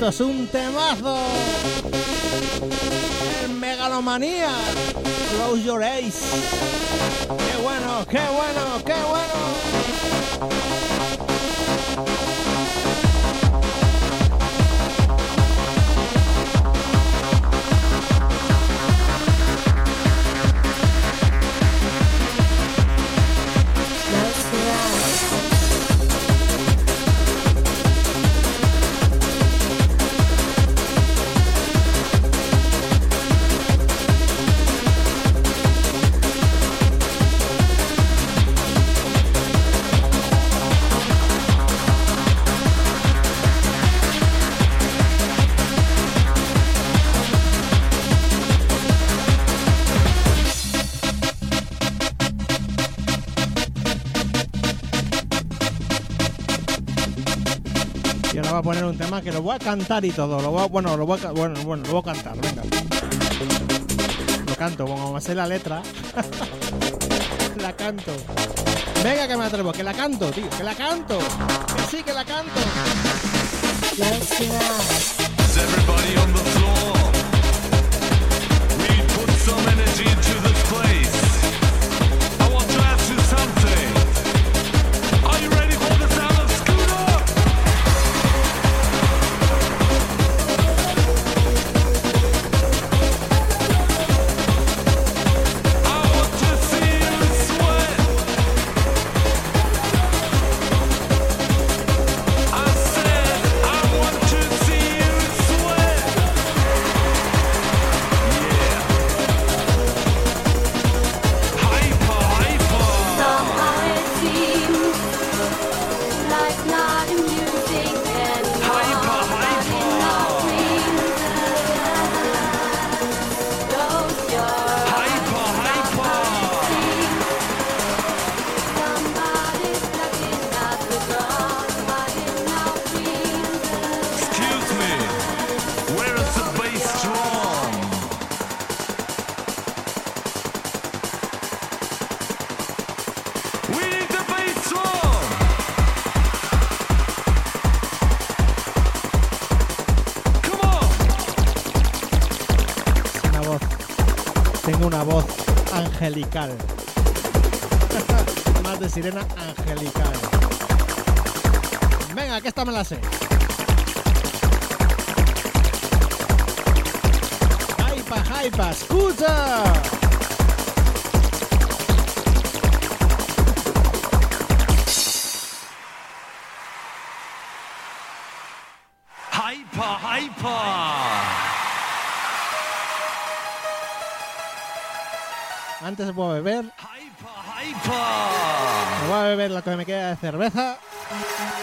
Es un temazo. El megalomanía. Close your eyes. Qué bueno, qué bueno, un tema que lo voy a cantar y todo. Lo voy a- bueno, lo voy a, bueno, bueno, lo voy a cantar, venga. Lo canto, como me sé la letra. la canto. Venga que me atrevo, que la canto, tío, que la canto. Que sí, que la canto. Angelical. Más de sirena angelical. Venga, que esta me la sé. Hypa, hypa, escucha.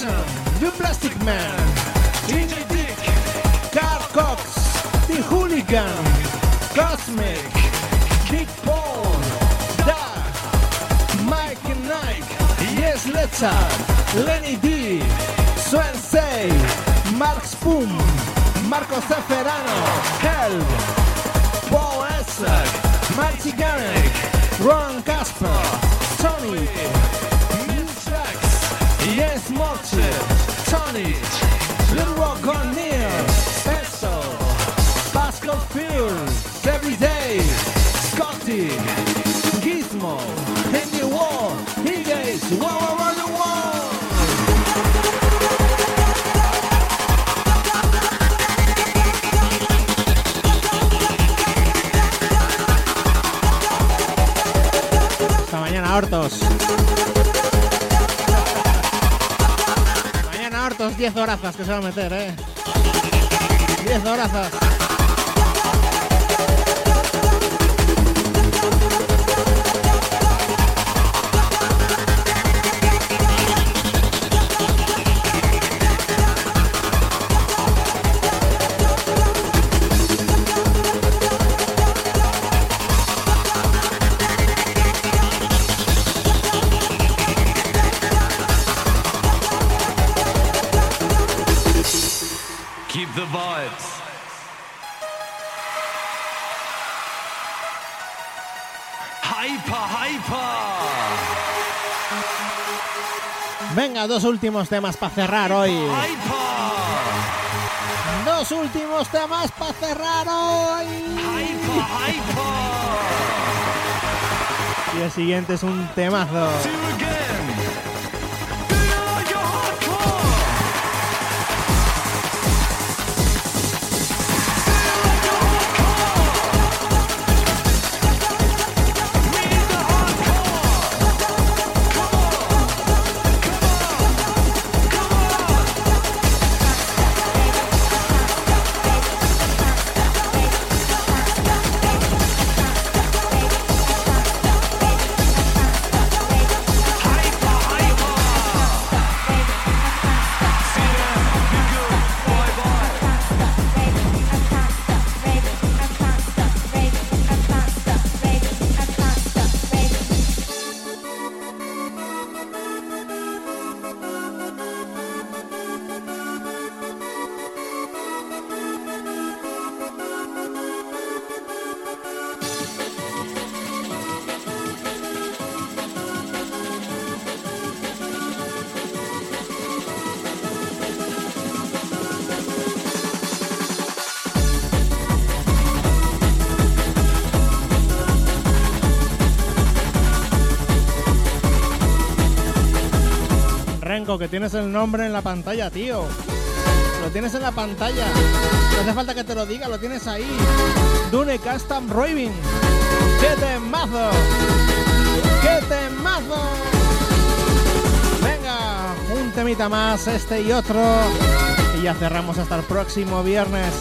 Mason, The Plastic Man, Gingy Dick, Carl Cox, The Hooligan, Cosmic, Big Paul, Da, Mike and Nike, Yes Letchard, Lenny D, Swensei, Mark Spoon, Marco Ceferano, Help, Paul Esser, Marty Garrick, Ron Casper, Tony, Morche, Tony, Little Rock O'Neill, Peso, Pascal Fields, Everyday, Scotty, Gizmo, Henry Wall, Higgins, Wow Wow Wow Wow. Hasta mañana, Hortos. 10 horazas que se va a meter, eh. 10 horazas. Últimos temas para cerrar hoy. Dos últimos temas para cerrar hoy. Y el siguiente es un temazo. Que tienes el nombre en la pantalla, tío. Lo tienes en la pantalla. No hace falta que te lo diga, lo tienes ahí. Dune Custom Raving. ¡Qué temazo! ¡Qué temazo! Venga, un temita más, este y otro. Y ya cerramos hasta el próximo viernes.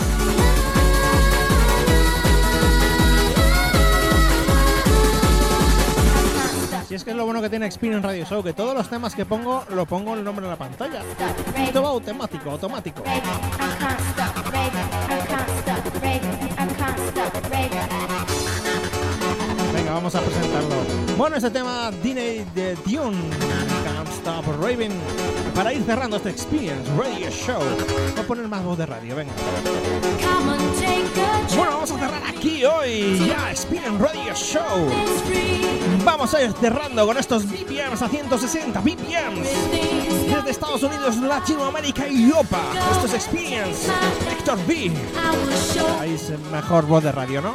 Si es que es lo bueno que tiene Experience Radio Show, que todos los temas que pongo lo pongo el nombre en la pantalla. Esto va automático, automático. Venga, vamos a presentarlo. Bueno, este tema Dine de Dune, Can't Stop Raving. Para ir cerrando este Experience Radio Show. Voy a poner más voz de radio, venga. Bueno, vamos a cerrar aquí hoy. Ya, Experience Radio Show. Vamos a ir cerrando con estos BPMs a 160 BPMs. Desde Estados Unidos, Latinoamérica y Europa. Esto es Experience. Héctor B. Ahí es mejor voz de radio, ¿no?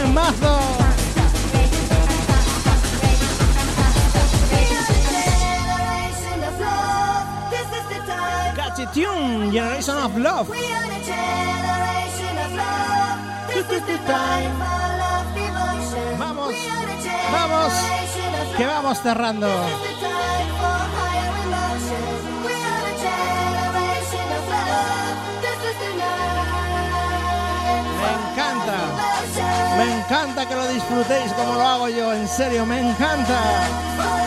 Temazo. Generation of Love. Vamos, vamos, que vamos cerrando. Me encanta que lo disfrutéis como lo hago yo, en serio, me encanta.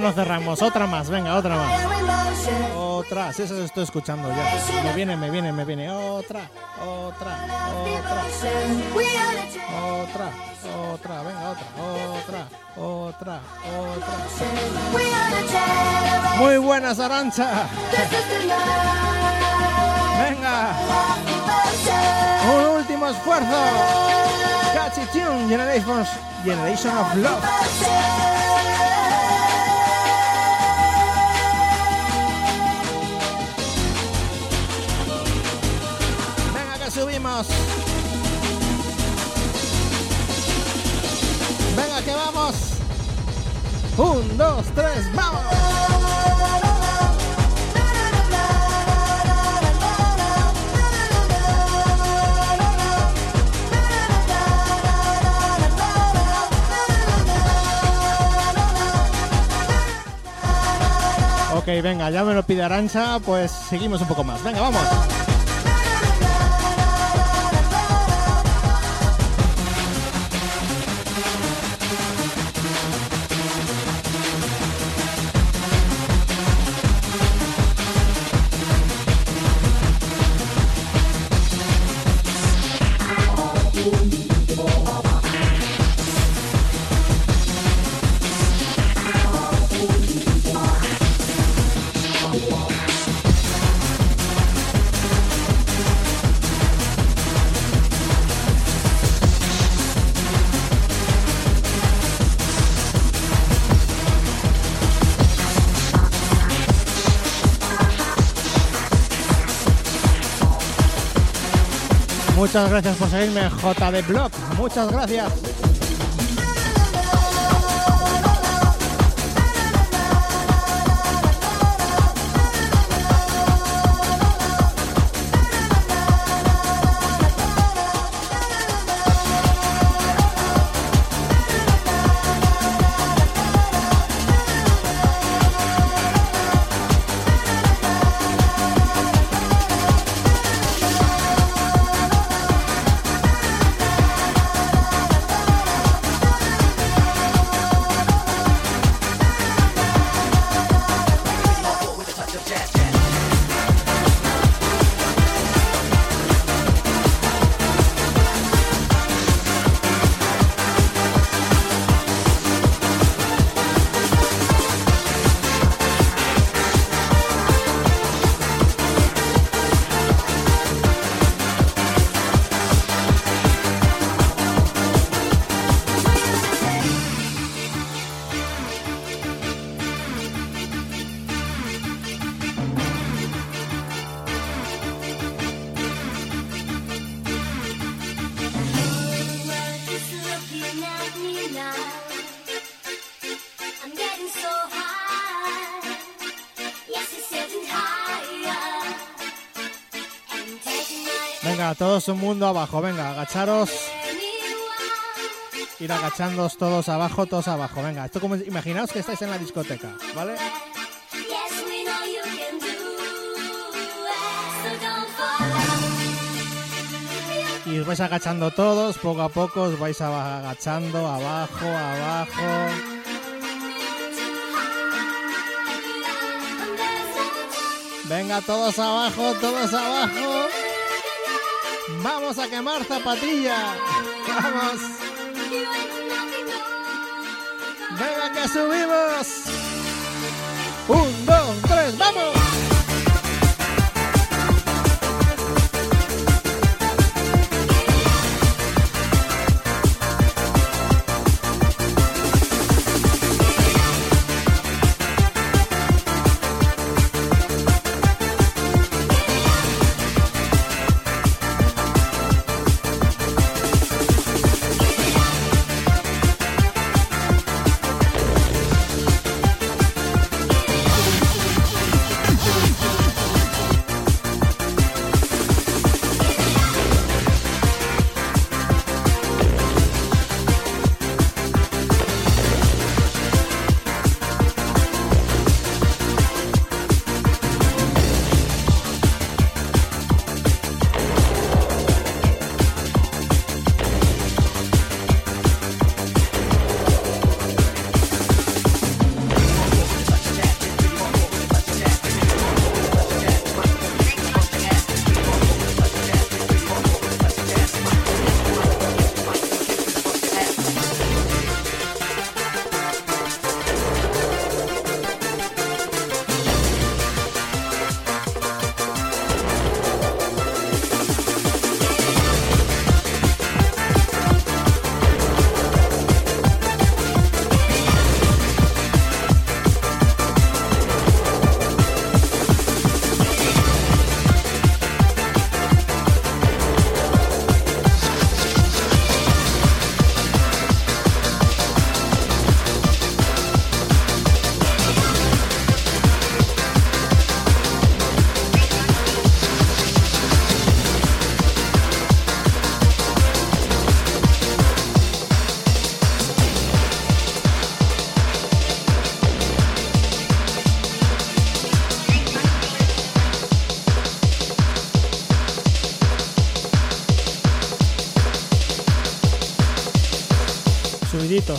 Todavía no cerramos. Otra más, venga, otra más. Otra, sí, eso estoy escuchando ya. Me viene, me viene, me viene. Otra, otra, otra. Otra, otra, venga, otra, otra, otra, otra. Muy buenas, Arancha. Venga. Un último esfuerzo. Catchy Tune, Generation, Generation of Love. Dos, tres, vamos. Ok, venga, ya me lo pide Arancha, pues seguimos un poco más. Venga, vamos. Muchas gracias por seguirme JD Blog. Muchas gracias. Todos un mundo abajo. Venga, agacharos. Ir agachándoos todos abajo, todos abajo. Venga, esto como imaginaos que estáis en la discoteca, ¿vale? Y os vais agachando todos, poco a poco os vais agachando, abajo, abajo. Venga, todos abajo, todos abajo. Vamos a quemar zapatilla. Vamos. Venga, que subimos. Un, dos, tres, vamos.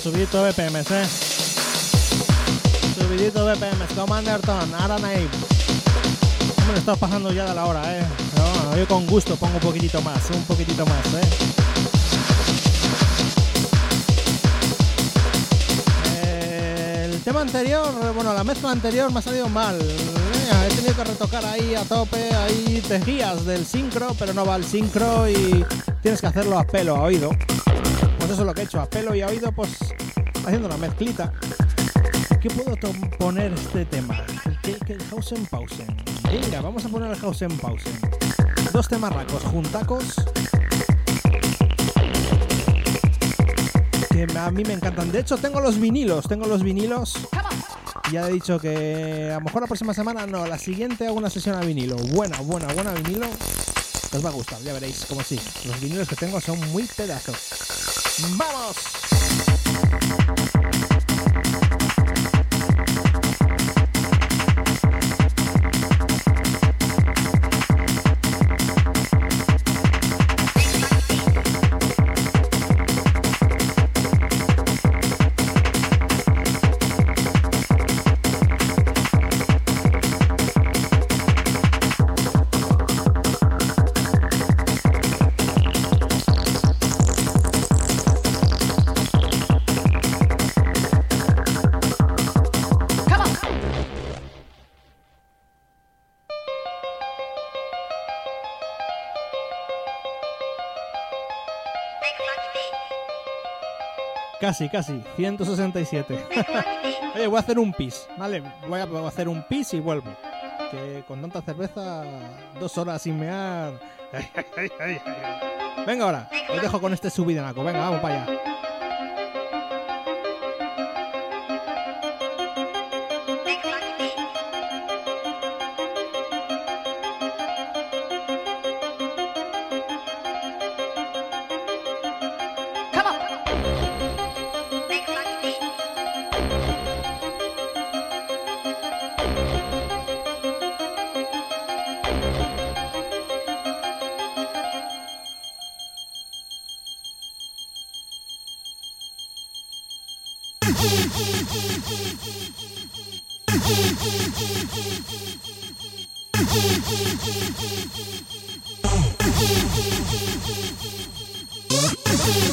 Subidito, eh. Subidito BPMs, Commanderton, Aranave. Hombre, estamos pasando ya de la hora, eh. Bueno, yo con gusto pongo un poquitito más, un poquitito más, eh. El tema anterior, bueno, la mezcla anterior me ha salido mal. He tenido que retocar ahí a tope, ahí te guías del sincro, pero no va el sincro y tienes que hacerlo a pelo, a oído. Pues eso es lo que he hecho, a pelo y a oído, pues haciendo una mezclita. ¿Qué puedo poner este tema? ¿Qué, qué, Hausen Pausen. Venga, vamos a poner el Hausen Pausen. Dos temarracos juntacos. Que a mí me encantan. De hecho, tengo los vinilos, tengo los vinilos. Ya he dicho que a lo mejor la próxima semana no, la siguiente hago una sesión a vinilo. Buena, buena, buena vinilo. Os va a gustar, ya veréis como sí. Los vinilos que tengo son muy pedazos. ¡Vamos! Casi, casi. 167. Oye, voy a hacer un pis, ¿vale? Voy a, voy a hacer un pis y vuelvo. Que con tanta cerveza, dos horas sin mear. Venga ahora, os dejo con este subidonaco. Venga, vamos para allá.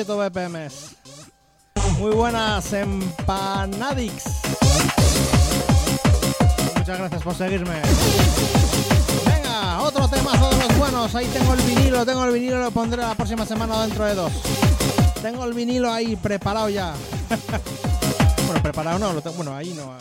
Subidito BPMs. Muy buenas, Empanadix. Muchas gracias por seguirme. Venga, otro temazo de los buenos. Ahí tengo el vinilo, tengo el vinilo, lo pondré la próxima semana dentro de dos. Tengo el vinilo ahí preparado ya. bueno, preparado no, lo tengo, bueno, ahí no.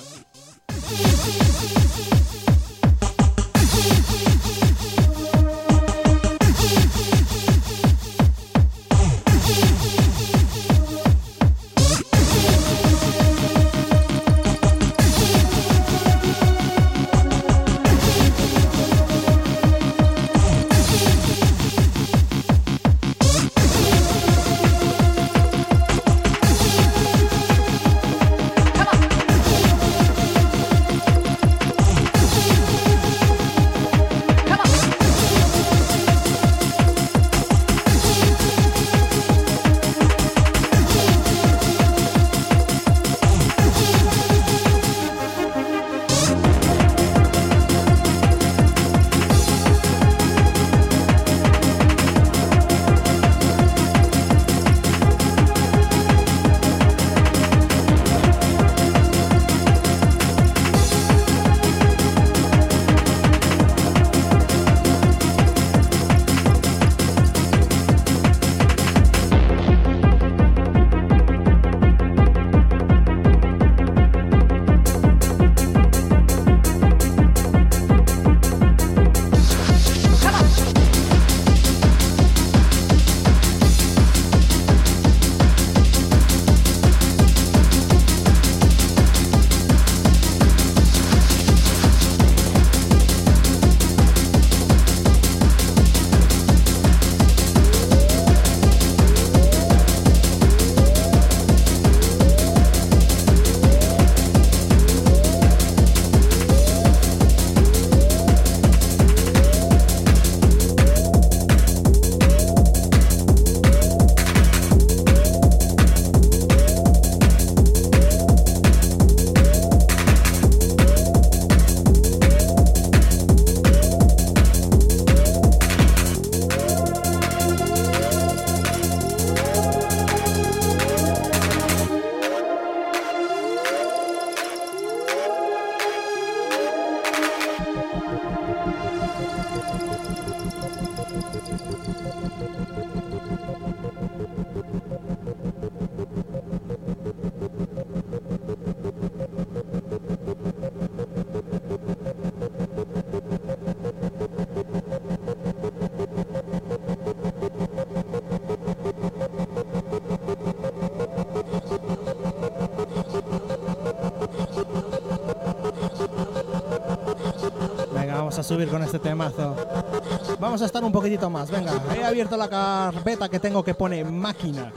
Subir con este temazo. Vamos a estar un poquitito más. Venga, he abierto la carpeta que tengo que pone máquina.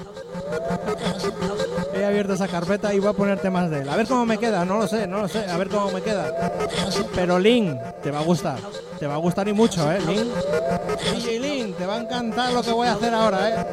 He abierto esa carpeta y voy a poner temas de él. A ver cómo me queda, no lo sé, no lo sé. A ver cómo me queda. Pero Link, te va a gustar. Te va a gustar y mucho, ¿eh? Link. DJ Link, te va a encantar lo que voy a hacer ahora, ¿eh?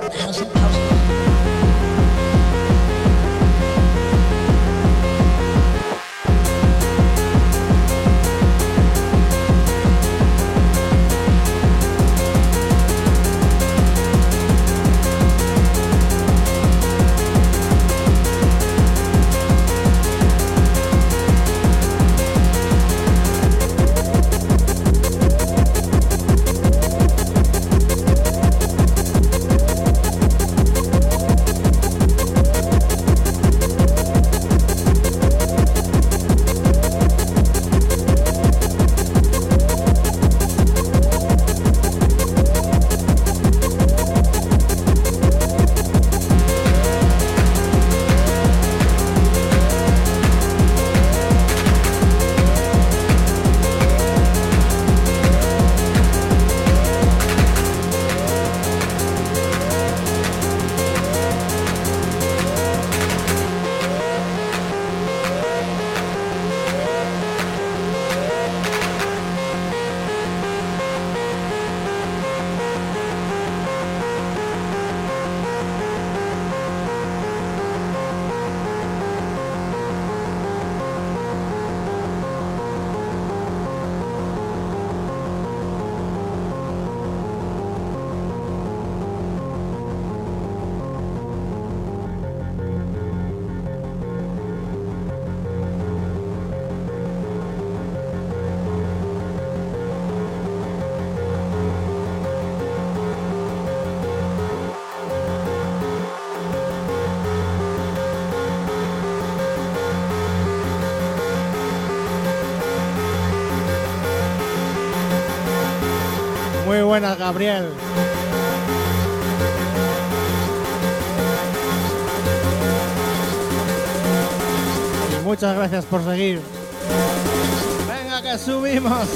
Gabriel. Y muchas gracias por seguir. Venga, que subimos.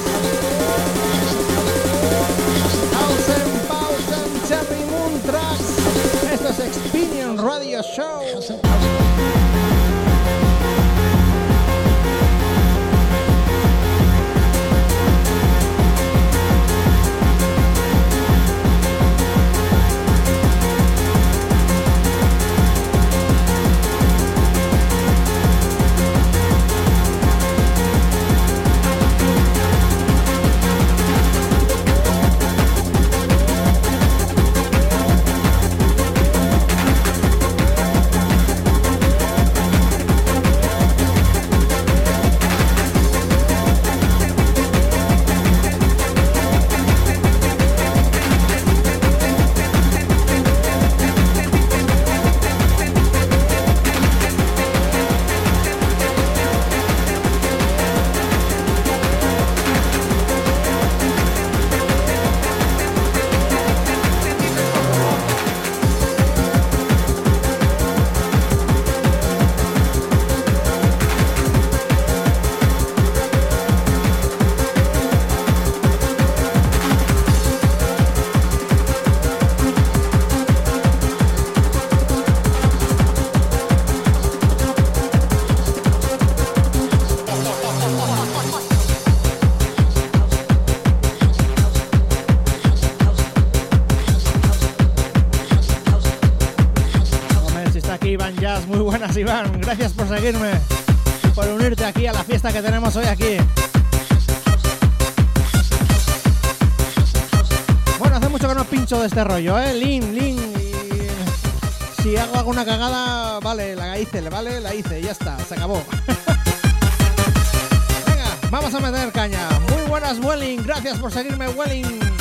Pausen, pausen, Cherry Moon Tracks. Esto es Experience Radio Show. Gracias por seguirme por unirte aquí a la fiesta que tenemos hoy aquí. Bueno, hace mucho que no pincho de este rollo, ¿eh? Lin, Lin. Si hago alguna cagada, vale, la hice, ¿vale? La hice, ya está, se acabó. Venga, vamos a meter caña. Muy buenas, Welling, gracias por seguirme, Welling.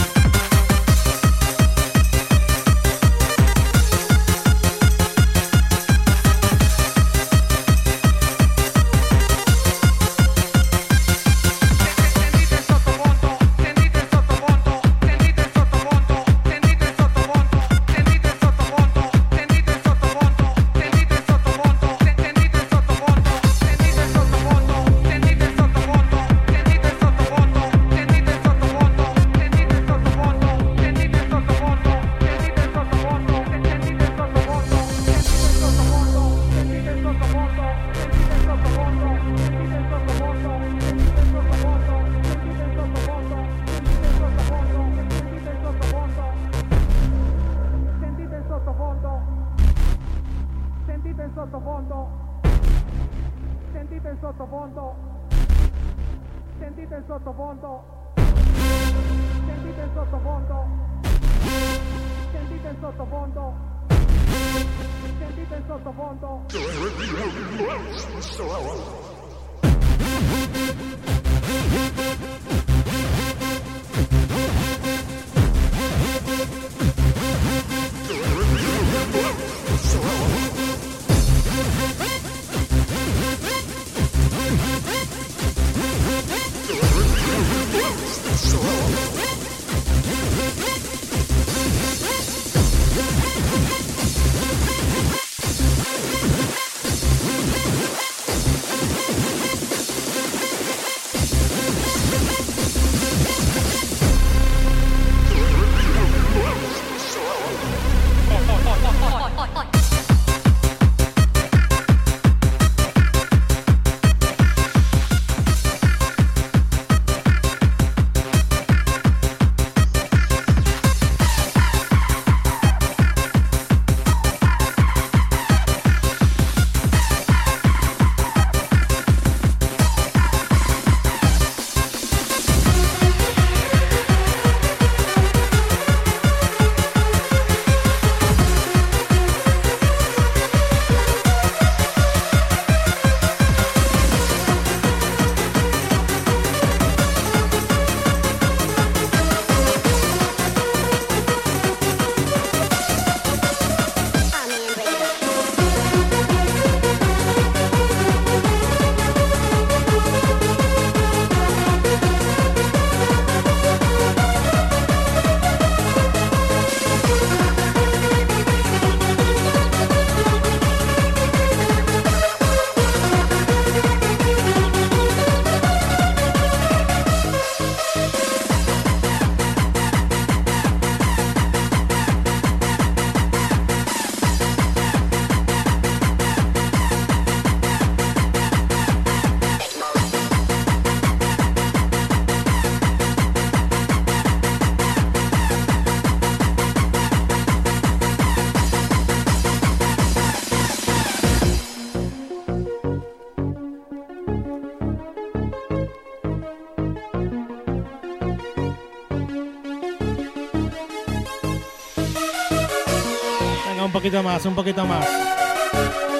Poquito más, un poquito más.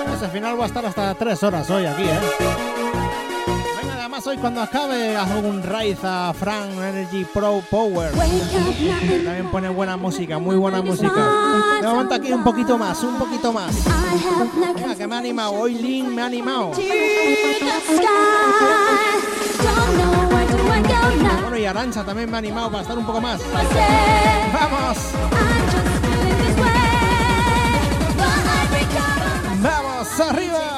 Pues al final voy a estar hasta tres horas hoy aquí, ¿eh? Venga, además hoy cuando acabe hago un raid a Frank Energy Pro Power. También pone buena música, muy buena música. De momento aquí un poquito más, un poquito más. Venga, que me ha animado. Hoy Lin me ha animado. Bueno, y Arancha también me ha animado para estar un poco más. ¡Vamos! Arriba!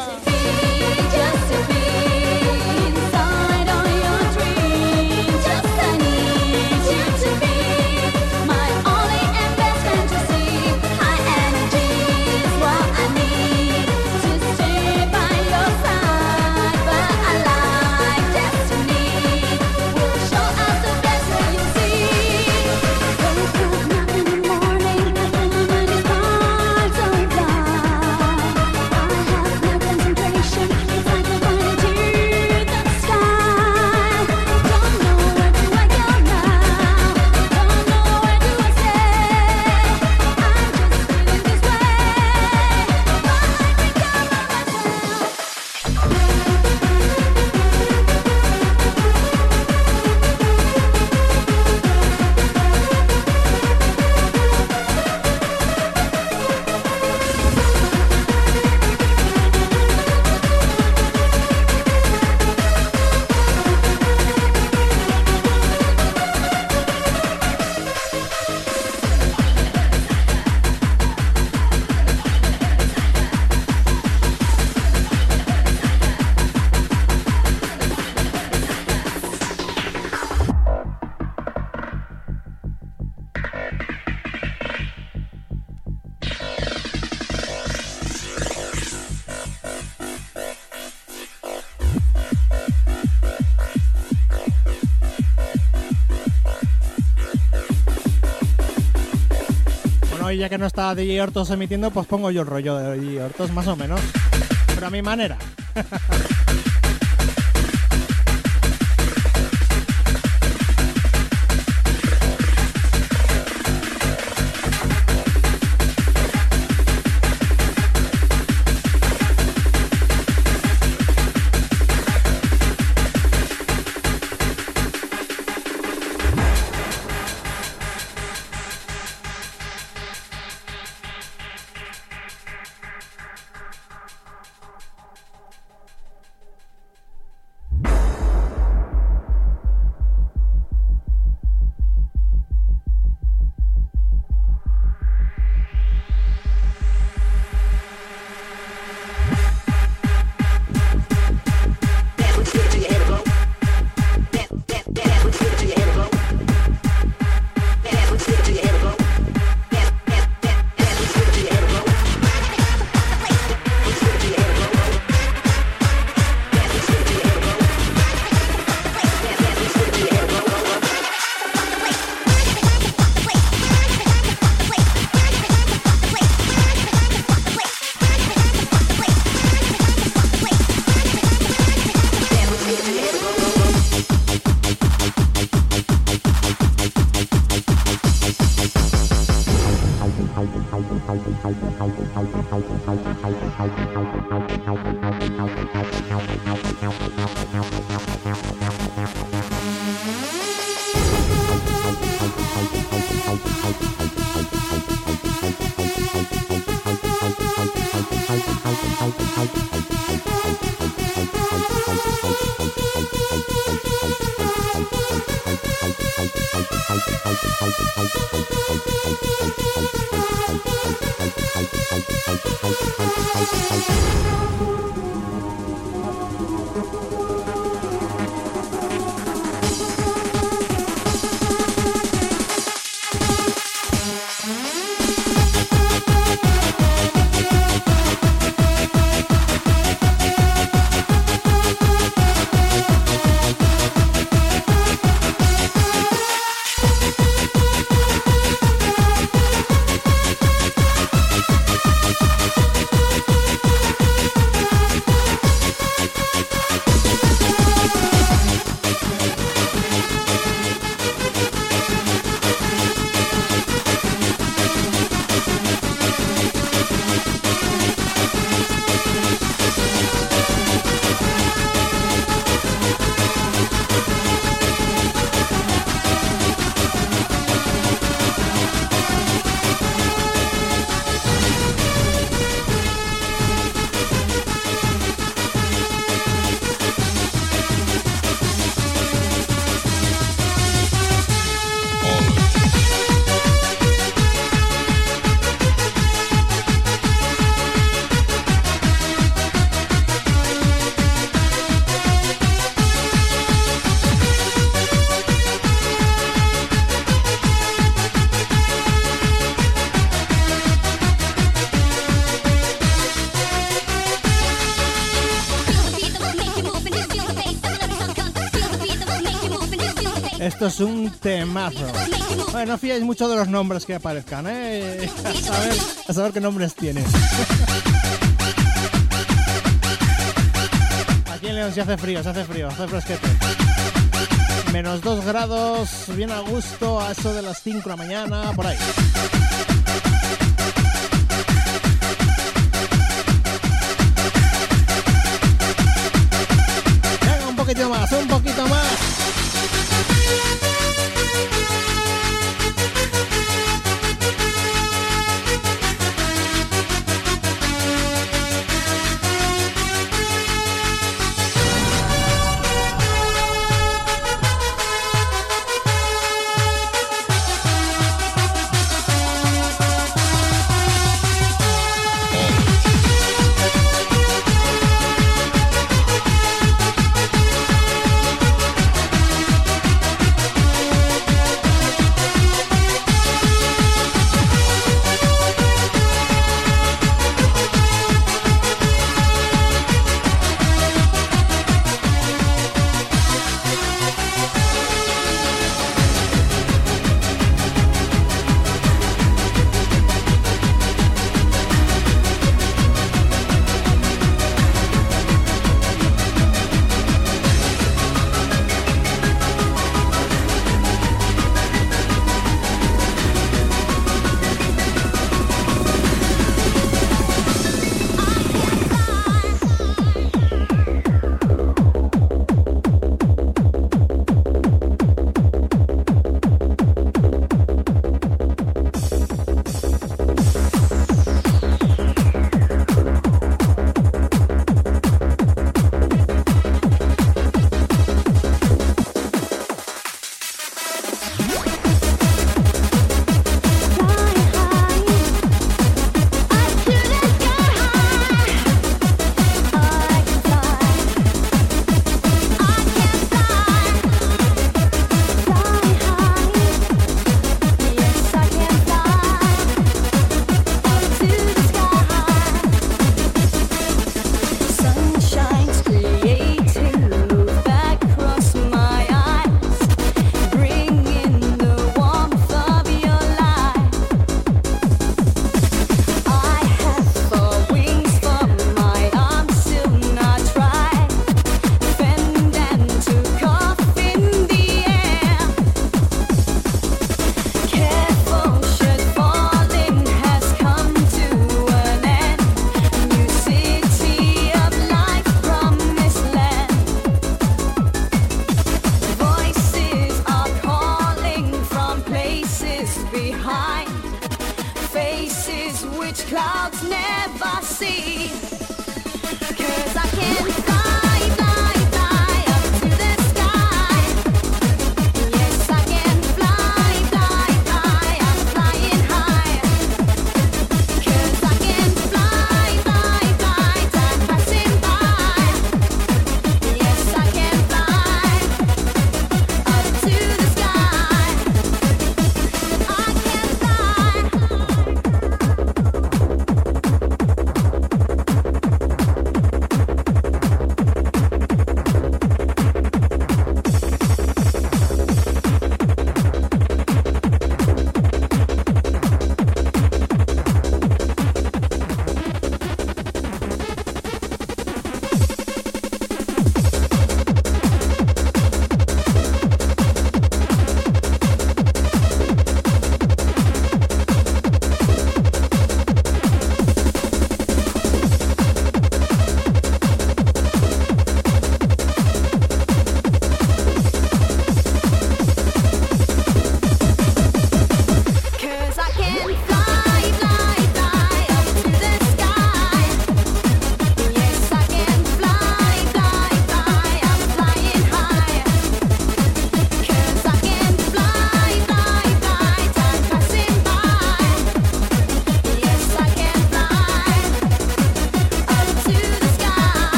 Ya que no está DJ Hortos emitiendo, pues pongo yo el rollo de DJ Hortos, más o menos. Pero a mi manera. Esto es un temazo. Bueno, no fiáis mucho de los nombres que aparezcan, ¿eh? A saber, a saber qué nombres tiene. Aquí en León se hace frío, se hace frío, hace fresquete. Menos 2 grados, bien a gusto, a eso de las 5 de la mañana, por ahí.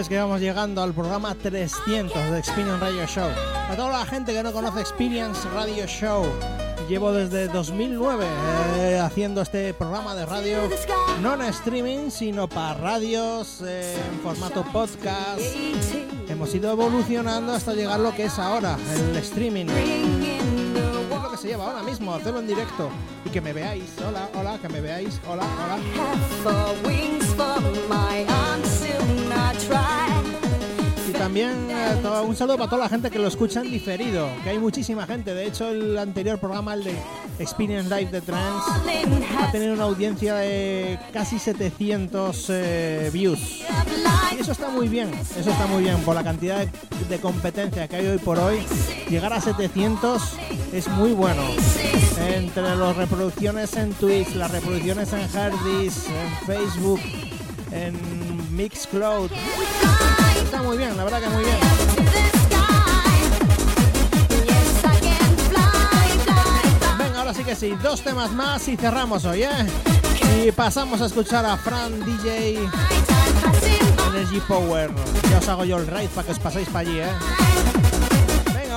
Sabes que vamos llegando al programa 300 de Experience Radio Show. A toda la gente que no conoce Experience Radio Show, llevo desde 2009 eh, haciendo este programa de radio, no en streaming, sino para radios, eh, en formato podcast. Hemos ido evolucionando hasta llegar a lo que es ahora, el streaming. Se lleva ahora mismo, hacerlo en directo y que me veáis. Hola, hola, que me veáis. Hola, hola. Y también eh, un saludo para toda la gente que lo escucha en diferido, que hay muchísima gente. De hecho, el anterior programa, el de Experience Live de Trans, ha tenido una audiencia de casi 700 eh, views. Y eso está muy bien, eso está muy bien. Por la cantidad de, de competencia que hay hoy por hoy, llegar a 700 es muy bueno. Entre las reproducciones en Twitch, las reproducciones en Herdis, en Facebook, en Mixcloud. Está muy bien, la verdad que muy bien. Venga, ahora sí que sí, dos temas más y cerramos hoy, ¿eh? Y pasamos a escuchar a Fran DJ Energy Power. Ya os hago yo el raid para que os paséis para allí, ¿eh?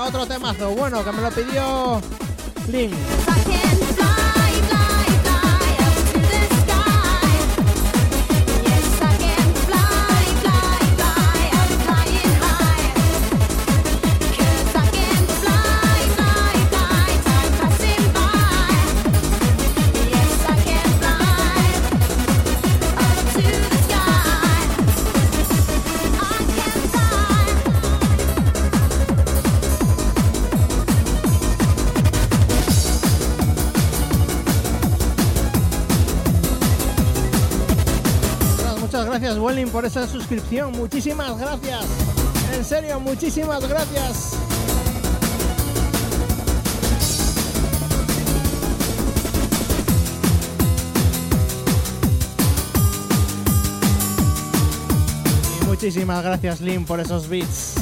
Otro temazo, bueno, que me lo pidió Link. Por esa suscripción. Muchísimas gracias. En serio, muchísimas gracias. Y muchísimas gracias, Lynn, por esos beats.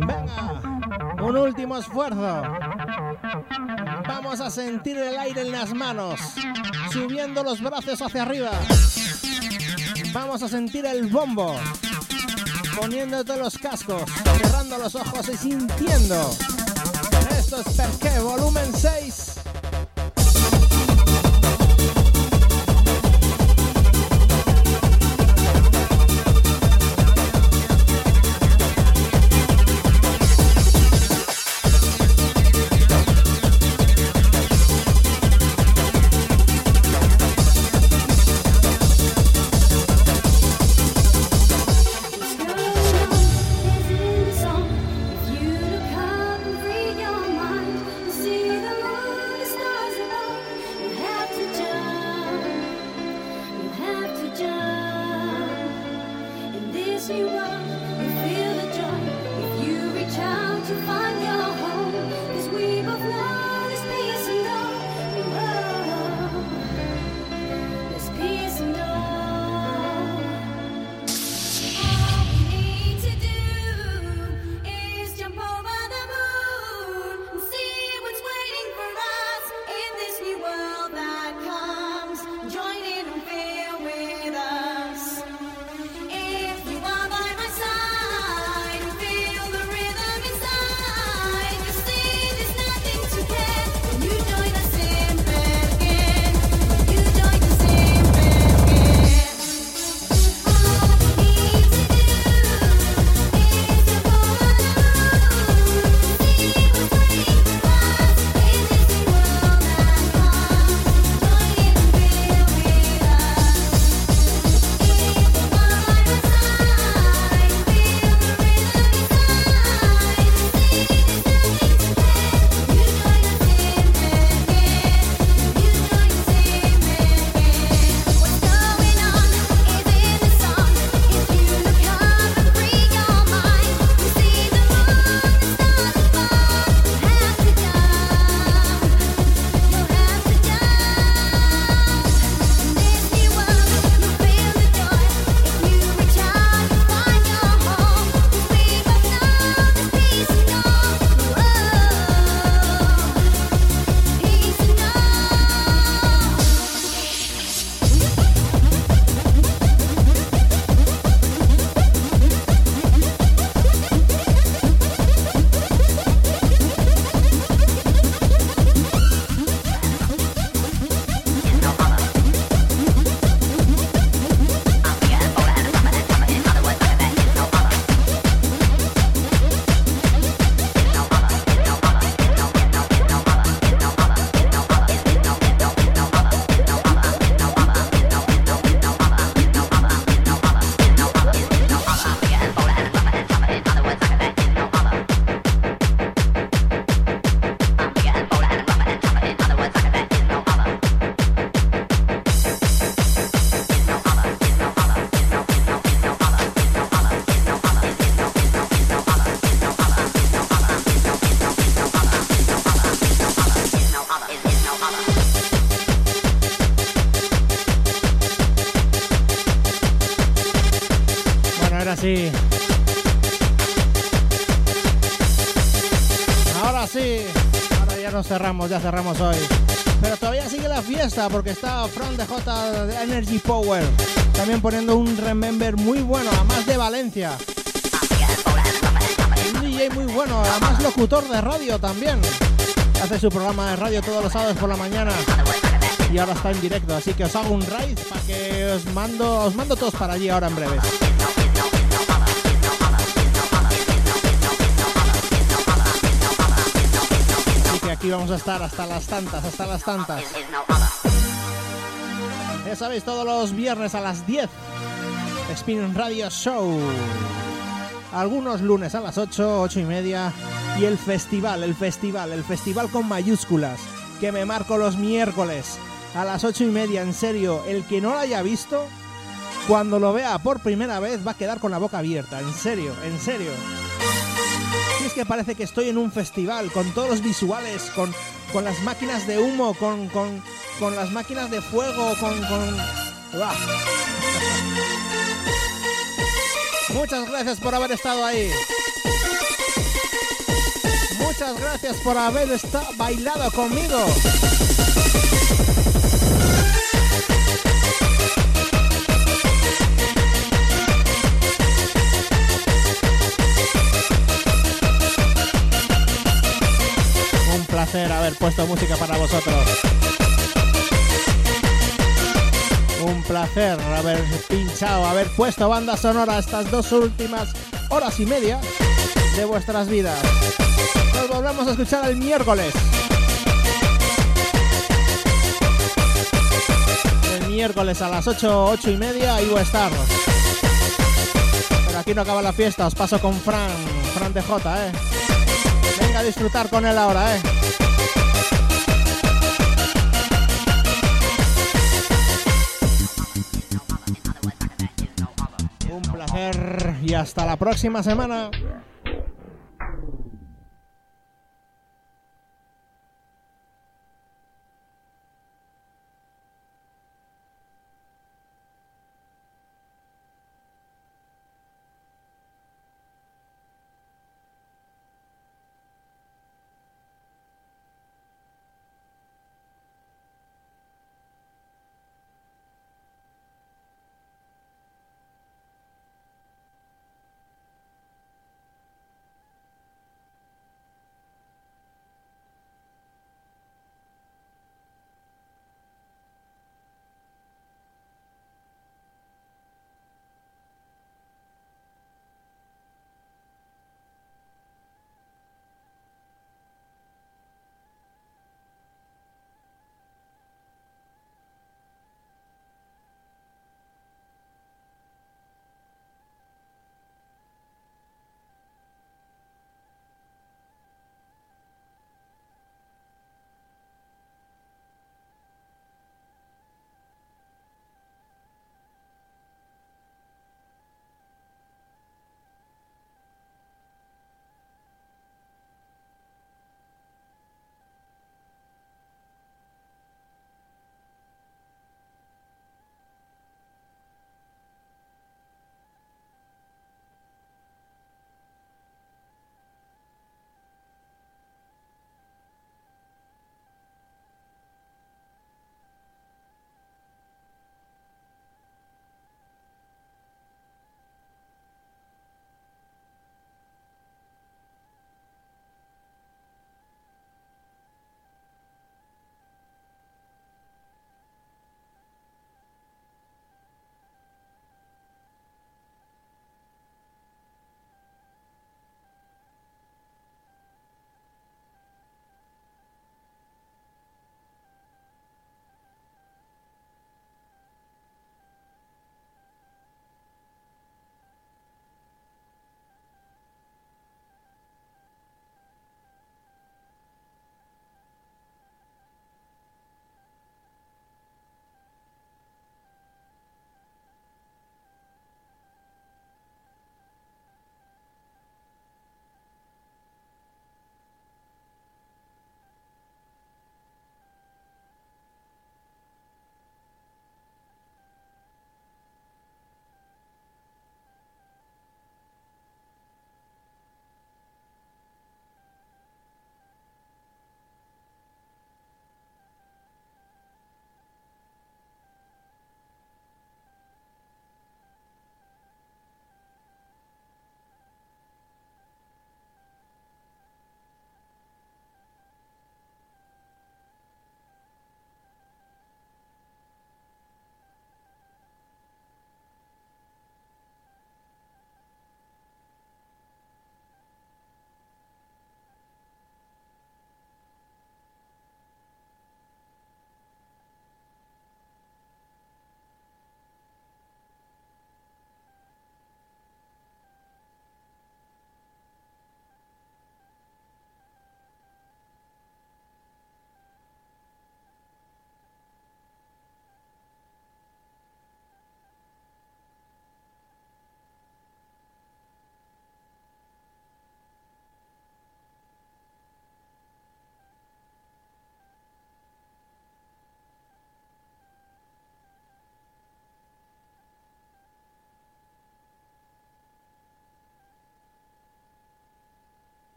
Venga, un último esfuerzo. A sentir el aire en las manos, subiendo los brazos hacia arriba. Vamos a sentir el bombo, poniéndote los cascos, cerrando los ojos y sintiendo. Esto es Perqué, volumen 6. Cerramos, ya cerramos hoy. Pero todavía sigue la fiesta porque está Fran de J de Energy Power. También poniendo un remember muy bueno, además de Valencia. Un DJ muy bueno, además locutor de radio también. Hace su programa de radio todos los sábados por la mañana. Y ahora está en directo, así que os hago un raid para que os mando, os mando todos para allí ahora en breve. Aquí vamos a estar hasta las tantas, hasta las tantas. Ya sabéis, todos los viernes a las 10, Spin Radio Show. Algunos lunes a las 8, 8 y media. Y el festival, el festival, el festival con mayúsculas, que me marco los miércoles a las 8 y media. En serio, el que no lo haya visto, cuando lo vea por primera vez va a quedar con la boca abierta. En serio, en serio. Es que parece que estoy en un festival con todos los visuales, con, con las máquinas de humo, con, con, con las máquinas de fuego, con... con... Muchas gracias por haber estado ahí. Muchas gracias por haber bailado conmigo. Haber puesto música para vosotros. Un placer haber pinchado, haber puesto banda sonora estas dos últimas horas y media de vuestras vidas. Nos volvemos a escuchar el miércoles. El miércoles a las 8, 8 y media ahí a estar. Pero aquí no acaba la fiesta, os paso con Fran, Fran de J, eh. Venga a disfrutar con él ahora, eh. Y hasta la próxima semana.